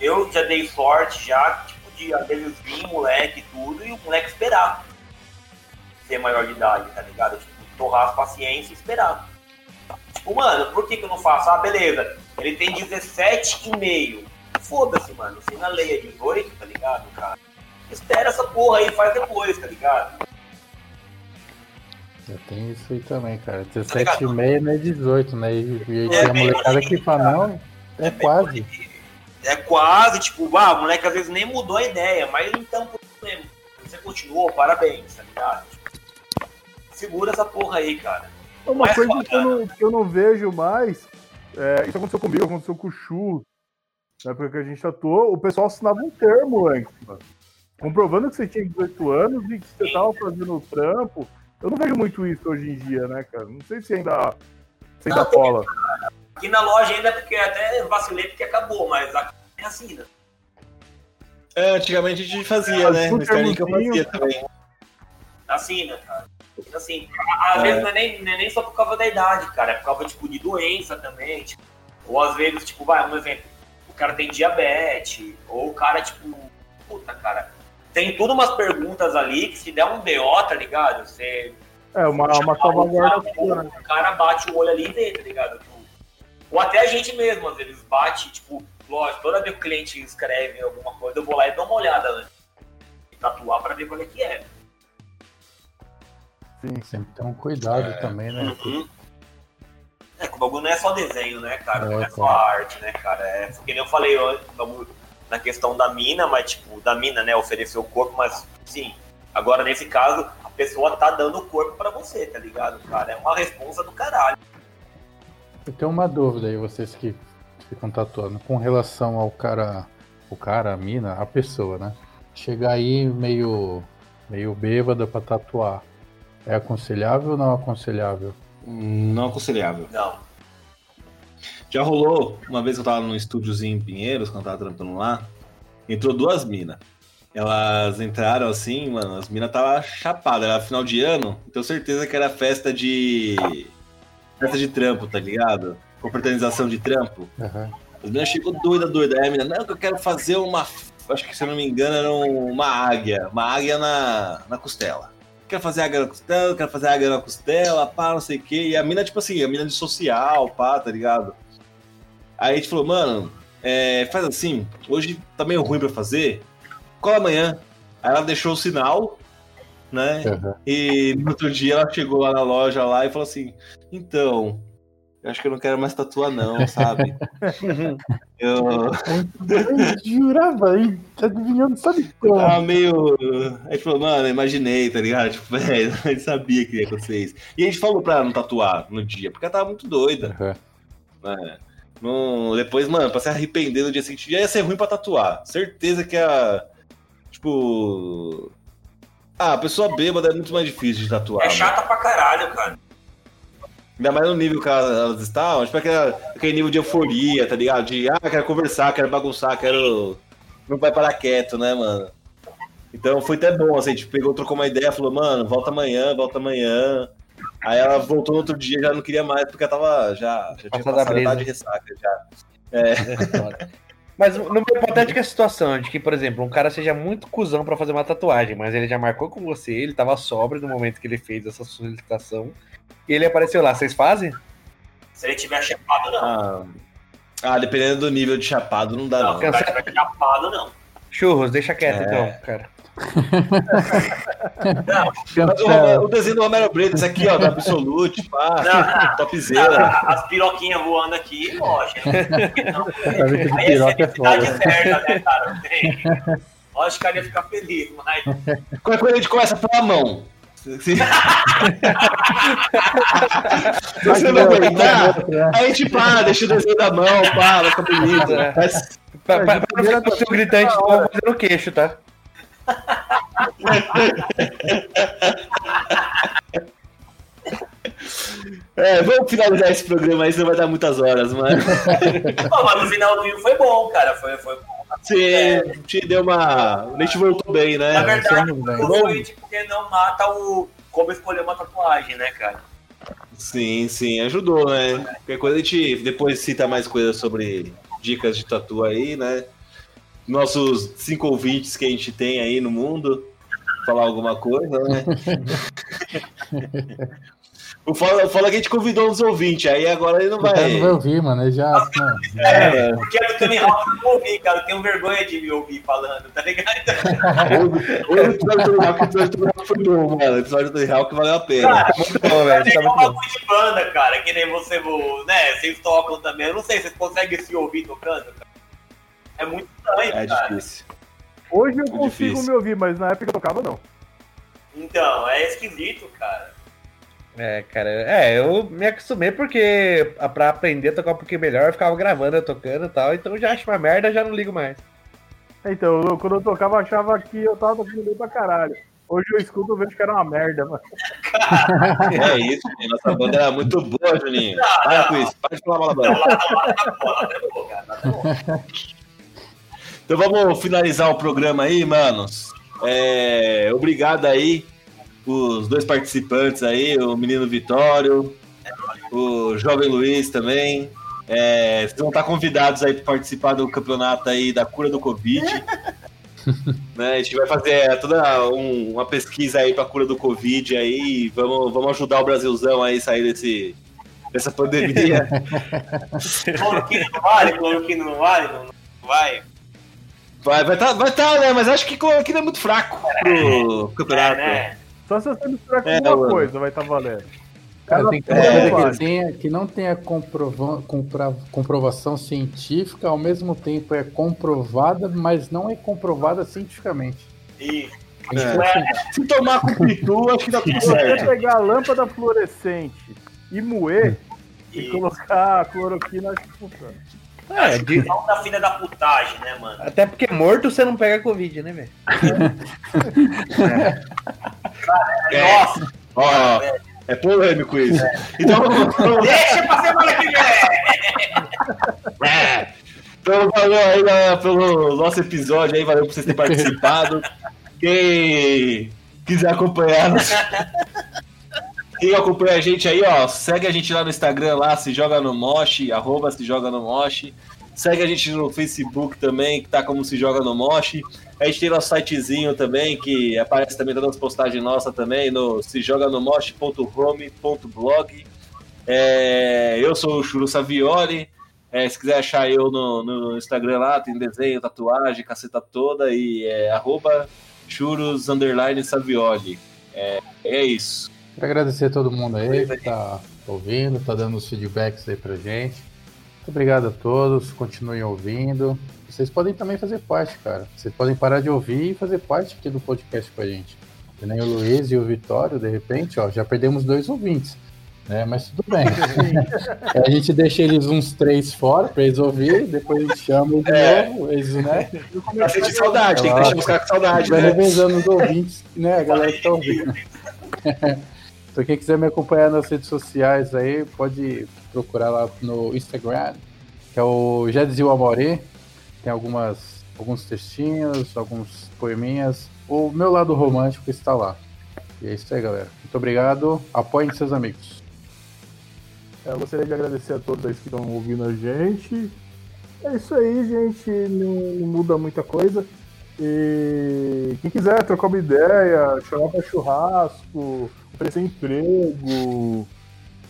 eu já dei sorte já, tipo, de às vezes vir moleque e tudo, e o moleque esperar ser maior de idade, tá ligado? Tipo, torrar as paciência e esperar. Tipo, mano, por que, que eu não faço? Ah, beleza. Ele tem 17,5. Foda-se, mano. Se na lei é 18, tá ligado, cara? Espera essa porra aí, faz depois, tá ligado? Já tem isso aí também, cara. 17,5 não é 18, né? E, e é, a molecada que fala, não, é, é quase. É quase, tipo, ah, o moleque às vezes nem mudou a ideia, mas então, você continuou, parabéns, tá ligado? segura essa porra aí, cara. Uma mais coisa que eu, não, que eu, não, vejo mais, é, isso aconteceu comigo, aconteceu com o Chu, na época que a gente atuou, o pessoal assinava um termo antes, mano, comprovando que você tinha 18 anos e que você estava fazendo o trampo. Eu não vejo muito isso hoje em dia, né, cara? Não sei se ainda, se ainda cola. Aqui na loja ainda, porque até vacilei porque acabou, mas aqui é assim, né? É, antigamente a gente fazia, é, né? No Sterling que eu fazia também. Assina, cara. Assim, às é. vezes não é, nem, não é nem só por causa da idade, cara, é por causa tipo, de doença também. Tipo, ou às vezes, tipo, vai, um exemplo, o cara tem diabetes, ou o cara, tipo, puta, cara, tem tudo umas perguntas ali que se der um BO, tá ligado? Você. É, uma, uma salvaguarda. O, cara, o cara bate o olho ali e vê, tá ligado? Ou até a gente mesmo, às vezes, bate, tipo, lógico, toda vez que o cliente escreve alguma coisa, eu vou lá e dou uma olhada, né? Tatuar pra ver qual é que é. Sim, sempre tem um cuidado é. também, né? Uhum. É, que o bagulho não é só desenho, né, cara? É, não é só arte, né, cara? É, porque nem eu falei na questão da mina, mas, tipo, da mina, né, oferecer o corpo, mas, sim, agora nesse caso, a pessoa tá dando o corpo pra você, tá ligado, cara? É uma responsa do caralho. Eu tenho uma dúvida aí, vocês que ficam tatuando, com relação ao cara, o cara, a mina, a pessoa, né? Chegar aí meio, meio bêbada pra tatuar. É aconselhável ou não aconselhável? Não aconselhável. Não. Já rolou, uma vez que eu tava num estúdiozinho em Pinheiros, quando eu tava trampando lá, entrou duas minas. Elas entraram assim, mano, as minas tava chapadas, era final de ano, tenho certeza que era festa de. Festa de trampo, tá ligado? Confraternização de trampo. Uhum. As minas chegou doida, doida. Aí a mina, não, que eu quero fazer uma. Acho que se eu não me engano, era uma águia. Uma águia na, na costela quero fazer águia na costela, quero fazer águia na costela, pá, não sei o quê. E a mina, tipo assim, a mina de social, pá, tá ligado? Aí a gente falou, mano, é, faz assim, hoje tá meio ruim pra fazer, cola amanhã. Aí ela deixou o sinal, né? Uhum. E no outro dia ela chegou lá na loja lá e falou assim, então, eu acho que eu não quero mais tatuar, não, sabe? [LAUGHS] eu. jurava aí, tá adivinhando, sabe como? Tava meio. Aí falou, mano, imaginei, tá ligado? [LAUGHS] Tipo, velho, a gente sabia que ia acontecer isso. E a gente falou pra ela não tatuar no dia, porque ela tava muito doida. Uhum. Né? No... Depois, mano, pra se arrepender no dia seguinte, ia ser ruim pra tatuar. Certeza que a. Tipo. Ah, a pessoa bêbada é muito mais difícil de tatuar. É chata pra caralho, cara. Ainda mais no nível que elas estavam, tipo aquele, aquele nível de euforia, tá ligado? De, ah, quero conversar, quero bagunçar, quero. Não vai parar quieto, né, mano? Então foi até bom, assim, a gente pegou, trocou uma ideia, falou, mano, volta amanhã, volta amanhã. Aí ela voltou no outro dia, já não queria mais, porque ela tava, já, já tinha passado de ressaca, já. É. [LAUGHS] [LAUGHS] Mas numa hipotética situação de que, por exemplo, um cara seja muito cuzão para fazer uma tatuagem, mas ele já marcou com você, ele tava sóbrio no momento que ele fez essa solicitação, e ele apareceu lá. Vocês fazem? Se ele tiver chapado, não. Ah, ah dependendo do nível de chapado, não dá, não. não. Se tiver chapado, não. Churros, deixa quieto, é. então, cara. Não, o, o, desenho do Romero Brito, esse aqui, ó, do Absolute, pá, topzera. As piroquinhas voando aqui, lógico. [LAUGHS] Não, aí é felicidade certa, né, cara? Lógico que ele ia ficar feliz, mas. Qualquer coisa a gente começa pela mão. Se [LAUGHS] você não aguentar, aí a gente para, deixa o desenho da mão, para, fica bonito. É. Mas... Pra, pra, pra não ficar seu gritante, vou fazer no queixo, tá? [LAUGHS] É, vamos finalizar esse programa aí, senão vai dar muitas horas, mano. [LAUGHS] Pô, mas no finalzinho foi bom, cara. Foi, foi bom. Sim, é, te deu uma. A gente voltou bem, né? Na verdade, foi tipo, porque não mata o. Como escolher uma tatuagem, né, cara? Sim, sim, ajudou, né? Qualquer coisa a gente depois cita mais coisas sobre dicas de tatu aí, né? Nossos cinco ouvintes que a gente tem aí no mundo, falar alguma coisa, né? [LAUGHS] O o foda é que a gente convidou uns ouvintes, aí agora ele não vai. não vai ouvir, mano. Ele já. Não, É, Porque é do Tony Hawk eu não ouvi, cara. Eu tenho vergonha de me ouvir falando, tá ligado? o o episódio do Hulk, o episódio do Hulk foi bom, mano. O episódio do Hulk valeu a pena. Cara, Muito bom, velho. É Tá bom. bagulho de banda, cara, que nem você, né? Vocês tocam também. Eu não sei, vocês conseguem se ouvir tocando? cara? É muito estranho, É cara. difícil. Hoje eu Muito consigo difícil. me ouvir, mas na época que eu tocava, não. Então, é esquisito, cara. É, cara, é, eu me acostumei porque a- pra aprender a tocar um pouquinho melhor, eu ficava gravando, eu tocando e tal, então eu já acho uma merda, já não ligo mais. Então, eu- quando eu tocava, eu achava que eu tava tocando bem pra caralho. Hoje eu escuto, eu vejo que era uma merda, mano. [LAUGHS] É isso, Juninho. Nossa banda era muito boa, Juninho. Para com isso, para de falar mal da banda. Lá. Então vamos finalizar o programa aí, manos. É, obrigado aí os dois participantes aí, o menino Vitório, o jovem Luiz também. É, vocês vão estar convidados aí para participar do campeonato aí da cura do Covid. [LAUGHS] Né, a gente vai fazer toda um- uma pesquisa aí para cura do Covid aí. e Vamos, vamos ajudar o Brasilzão aí a sair desse, dessa pandemia. [LAUGHS] Cloroquina não vale, cloroquina não vale, não, não vai. Vai vai tá, vai tá, né? Mas acho que aquilo é muito fraco pro É, campeonato. né? Só se você misturar com É, alguma mano. coisa, vai estar valendo. Cara, tem É, coisa vale. que, tenha, que não tenha comprova- compra- comprovação científica, ao mesmo tempo é comprovada, mas não é comprovada cientificamente. E, É. assim. Se tomar com pitu, acho que dá tudo Se você pegar a lâmpada fluorescente e moer e e colocar a cloroquina, acho que funciona. É, de- da filha da putagem, né, mano? até porque morto você não pega Covid, né, velho? É, Nossa, ó, é polêmico isso. Então, vamos- deixa pra semana que vem! é. então valeu aí né, pelo nosso episódio aí, valeu por vocês terem participado. Quem quiser acompanhar, quem acompanha a gente aí, ó, segue a gente lá no Instagram lá, se joga no Mosh, arroba se joga no Mosh. Segue a gente no Facebook também, que tá como se joga no Mosh. A gente tem nosso sitezinho também, que aparece também todas as postagens nossas também, no se joga no. É, eu sou o Churu Savioli. É, se quiser achar eu no, no Instagram lá, tem desenho, tatuagem, caceta toda, e é arroba churros underline Savioli. É, é isso. Quero agradecer a todo mundo aí que tá ouvindo, tá dando os feedbacks aí pra gente. Muito obrigado a todos, continuem ouvindo. Vocês podem também fazer parte, cara. Vocês podem parar de ouvir e fazer parte aqui do podcast com a gente. Que nem o Luiz e o Vitório, de repente, ó, já perdemos dois ouvintes. Né? Mas tudo bem. [LAUGHS] a gente deixa eles uns três fora pra eles ouvirem, depois a gente chama de É. novo, eles, né? Pra sentir saudade, tem que deixar os caras com saudade, Vai né? revezando os ouvintes, né? A galera que tá ouvindo. [LAUGHS] Quem quiser me acompanhar nas redes sociais aí, pode procurar lá no Instagram, que é o Jadzil Amorê. Tem algumas, alguns textinhos, alguns poeminhas. O meu lado romântico está lá. E é isso aí, galera. Muito obrigado. Apoiem seus amigos. É, Eu gostaria de agradecer a todos que estão ouvindo a gente. É isso aí, gente. Não, não muda muita coisa. E quem quiser trocar uma ideia, chamar para churrasco, oferecer emprego,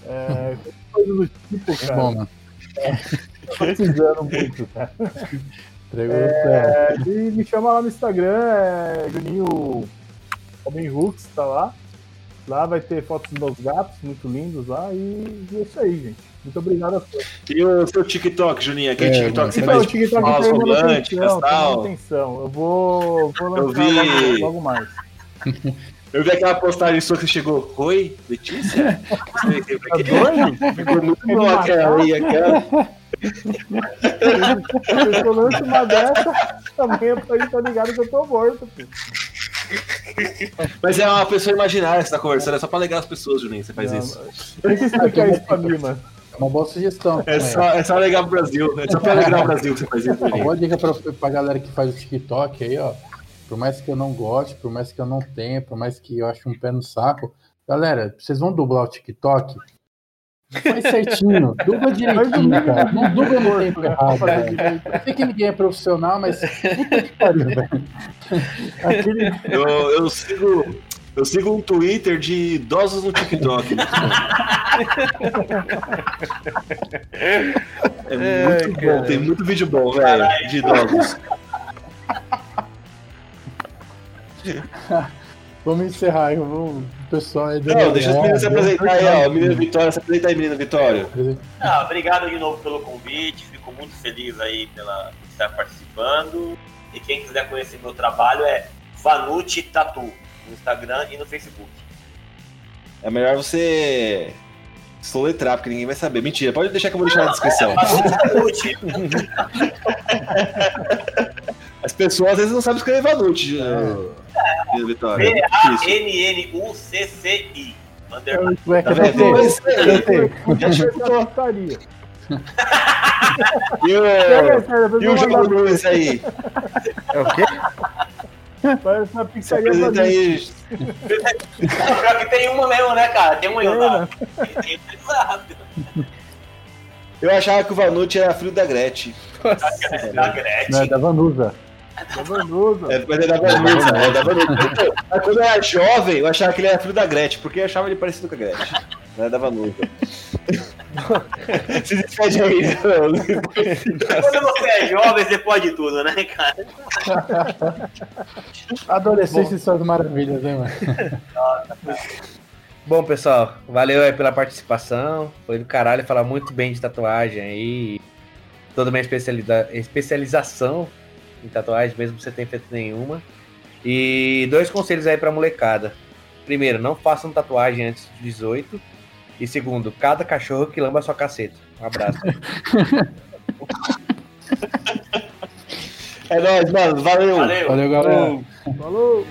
é, coisa do tipo, É cara. bom, mano. [LAUGHS] Tô precisando muito, cara. Entregou, é. É, e me chama lá no Instagram, é Juninho Homem Hooks, tá lá. Lá vai ter fotos dos meus gatos, muito lindos lá. E, e é isso aí, gente. Muito obrigado a todos. E o seu TikTok, Juninho? Aquele É, TikTok mano. que você Então, faz o TikTok falas tem românticas e tal. manutenção. Eu vou, vou Eu lançar vi. logo, logo mais. [LAUGHS] Eu vi aquela postagem sua que chegou. Oi, Letícia? Tá doido? Ficou muito bom aquela aí, aquela. Se eu lanço uma dessa, também é pra gente tá ligado que eu tô morto, filho. Mas é uma pessoa imaginária que você tá conversando, é só pra alegar as pessoas, Juninho, você faz Não, isso. Tem que explicar isso pra mim, mano. É uma boa sugestão. É só, é só alegar pro Brasil, é só pra alegrar o Brasil que você faz isso, Uma Juninho. boa dica pra, pra galera que faz o TikTok aí, ó. Por mais que eu não goste, por mais que eu não tenha, por mais que eu ache um pé no saco. Galera, vocês vão dublar o TikTok? Faz certinho, [LAUGHS] dubla direitinho, cara. Não dubla no tempo errado, velho. Eu sei que ninguém é profissional, mas puta que pariu, velho. Aquele, Eu, eu sigo. Eu sigo um Twitter de idosos no TikTok. [LAUGHS] é muito bom, tem muito vídeo bom, velho, de idosos. [LAUGHS] Vamos encerrar, eu vou... o pessoal aí... Não, deixa as meninas se apresentar aí, ó. Menina Vitória, se apresenta aí, menina Vitória. Ah, obrigado de novo pelo convite, fico muito feliz aí pela por estar participando. E quem quiser conhecer meu trabalho é Vanucci Tatu, no Instagram e no Facebook. É melhor você soletrar, porque ninguém vai saber. Mentira, pode deixar que eu vou deixar na descrição. Vanucci. [LAUGHS] [LAUGHS] As pessoas às vezes não sabem escrever Vanucci, né, Vitória. V-A-N-N-U-C-C-I. Underline. Tá vendo? é. Já. Putaria. E o, e o japonês aí? É o quê? Parece uma pizzaria apresenta da aí. Pior que tem uma mesmo, né, cara? Tem uma. Tem em Osasco. Eu achava que o Vanucci era filho da Gretchen. Da não, é Gretchen. da Vanusa. Vanusa. É, mas é da Vanucci, é da Vanucci. Mas quando eu era jovem, eu achava que ele era filho da Gretchen, porque eu achava ele parecido com a Gretchen. Não é da Vanusa. Se despede aí, né? Quando você é jovem, você pode tudo, né, cara? Adolescência e suas maravilhas, né, mano? Bom, pessoal, valeu aí pela participação. Foi do caralho falar muito bem de tatuagem aí. Toda minha especialida- especialização em tatuagem, mesmo sem ter feito nenhuma. E dois conselhos aí pra molecada. Primeiro, não façam tatuagem antes de 18. E segundo, cada cachorro que lamba sua caceta. Um abraço. [LAUGHS] É nóis, mano. Valeu. Valeu. Valeu, galera. Falou.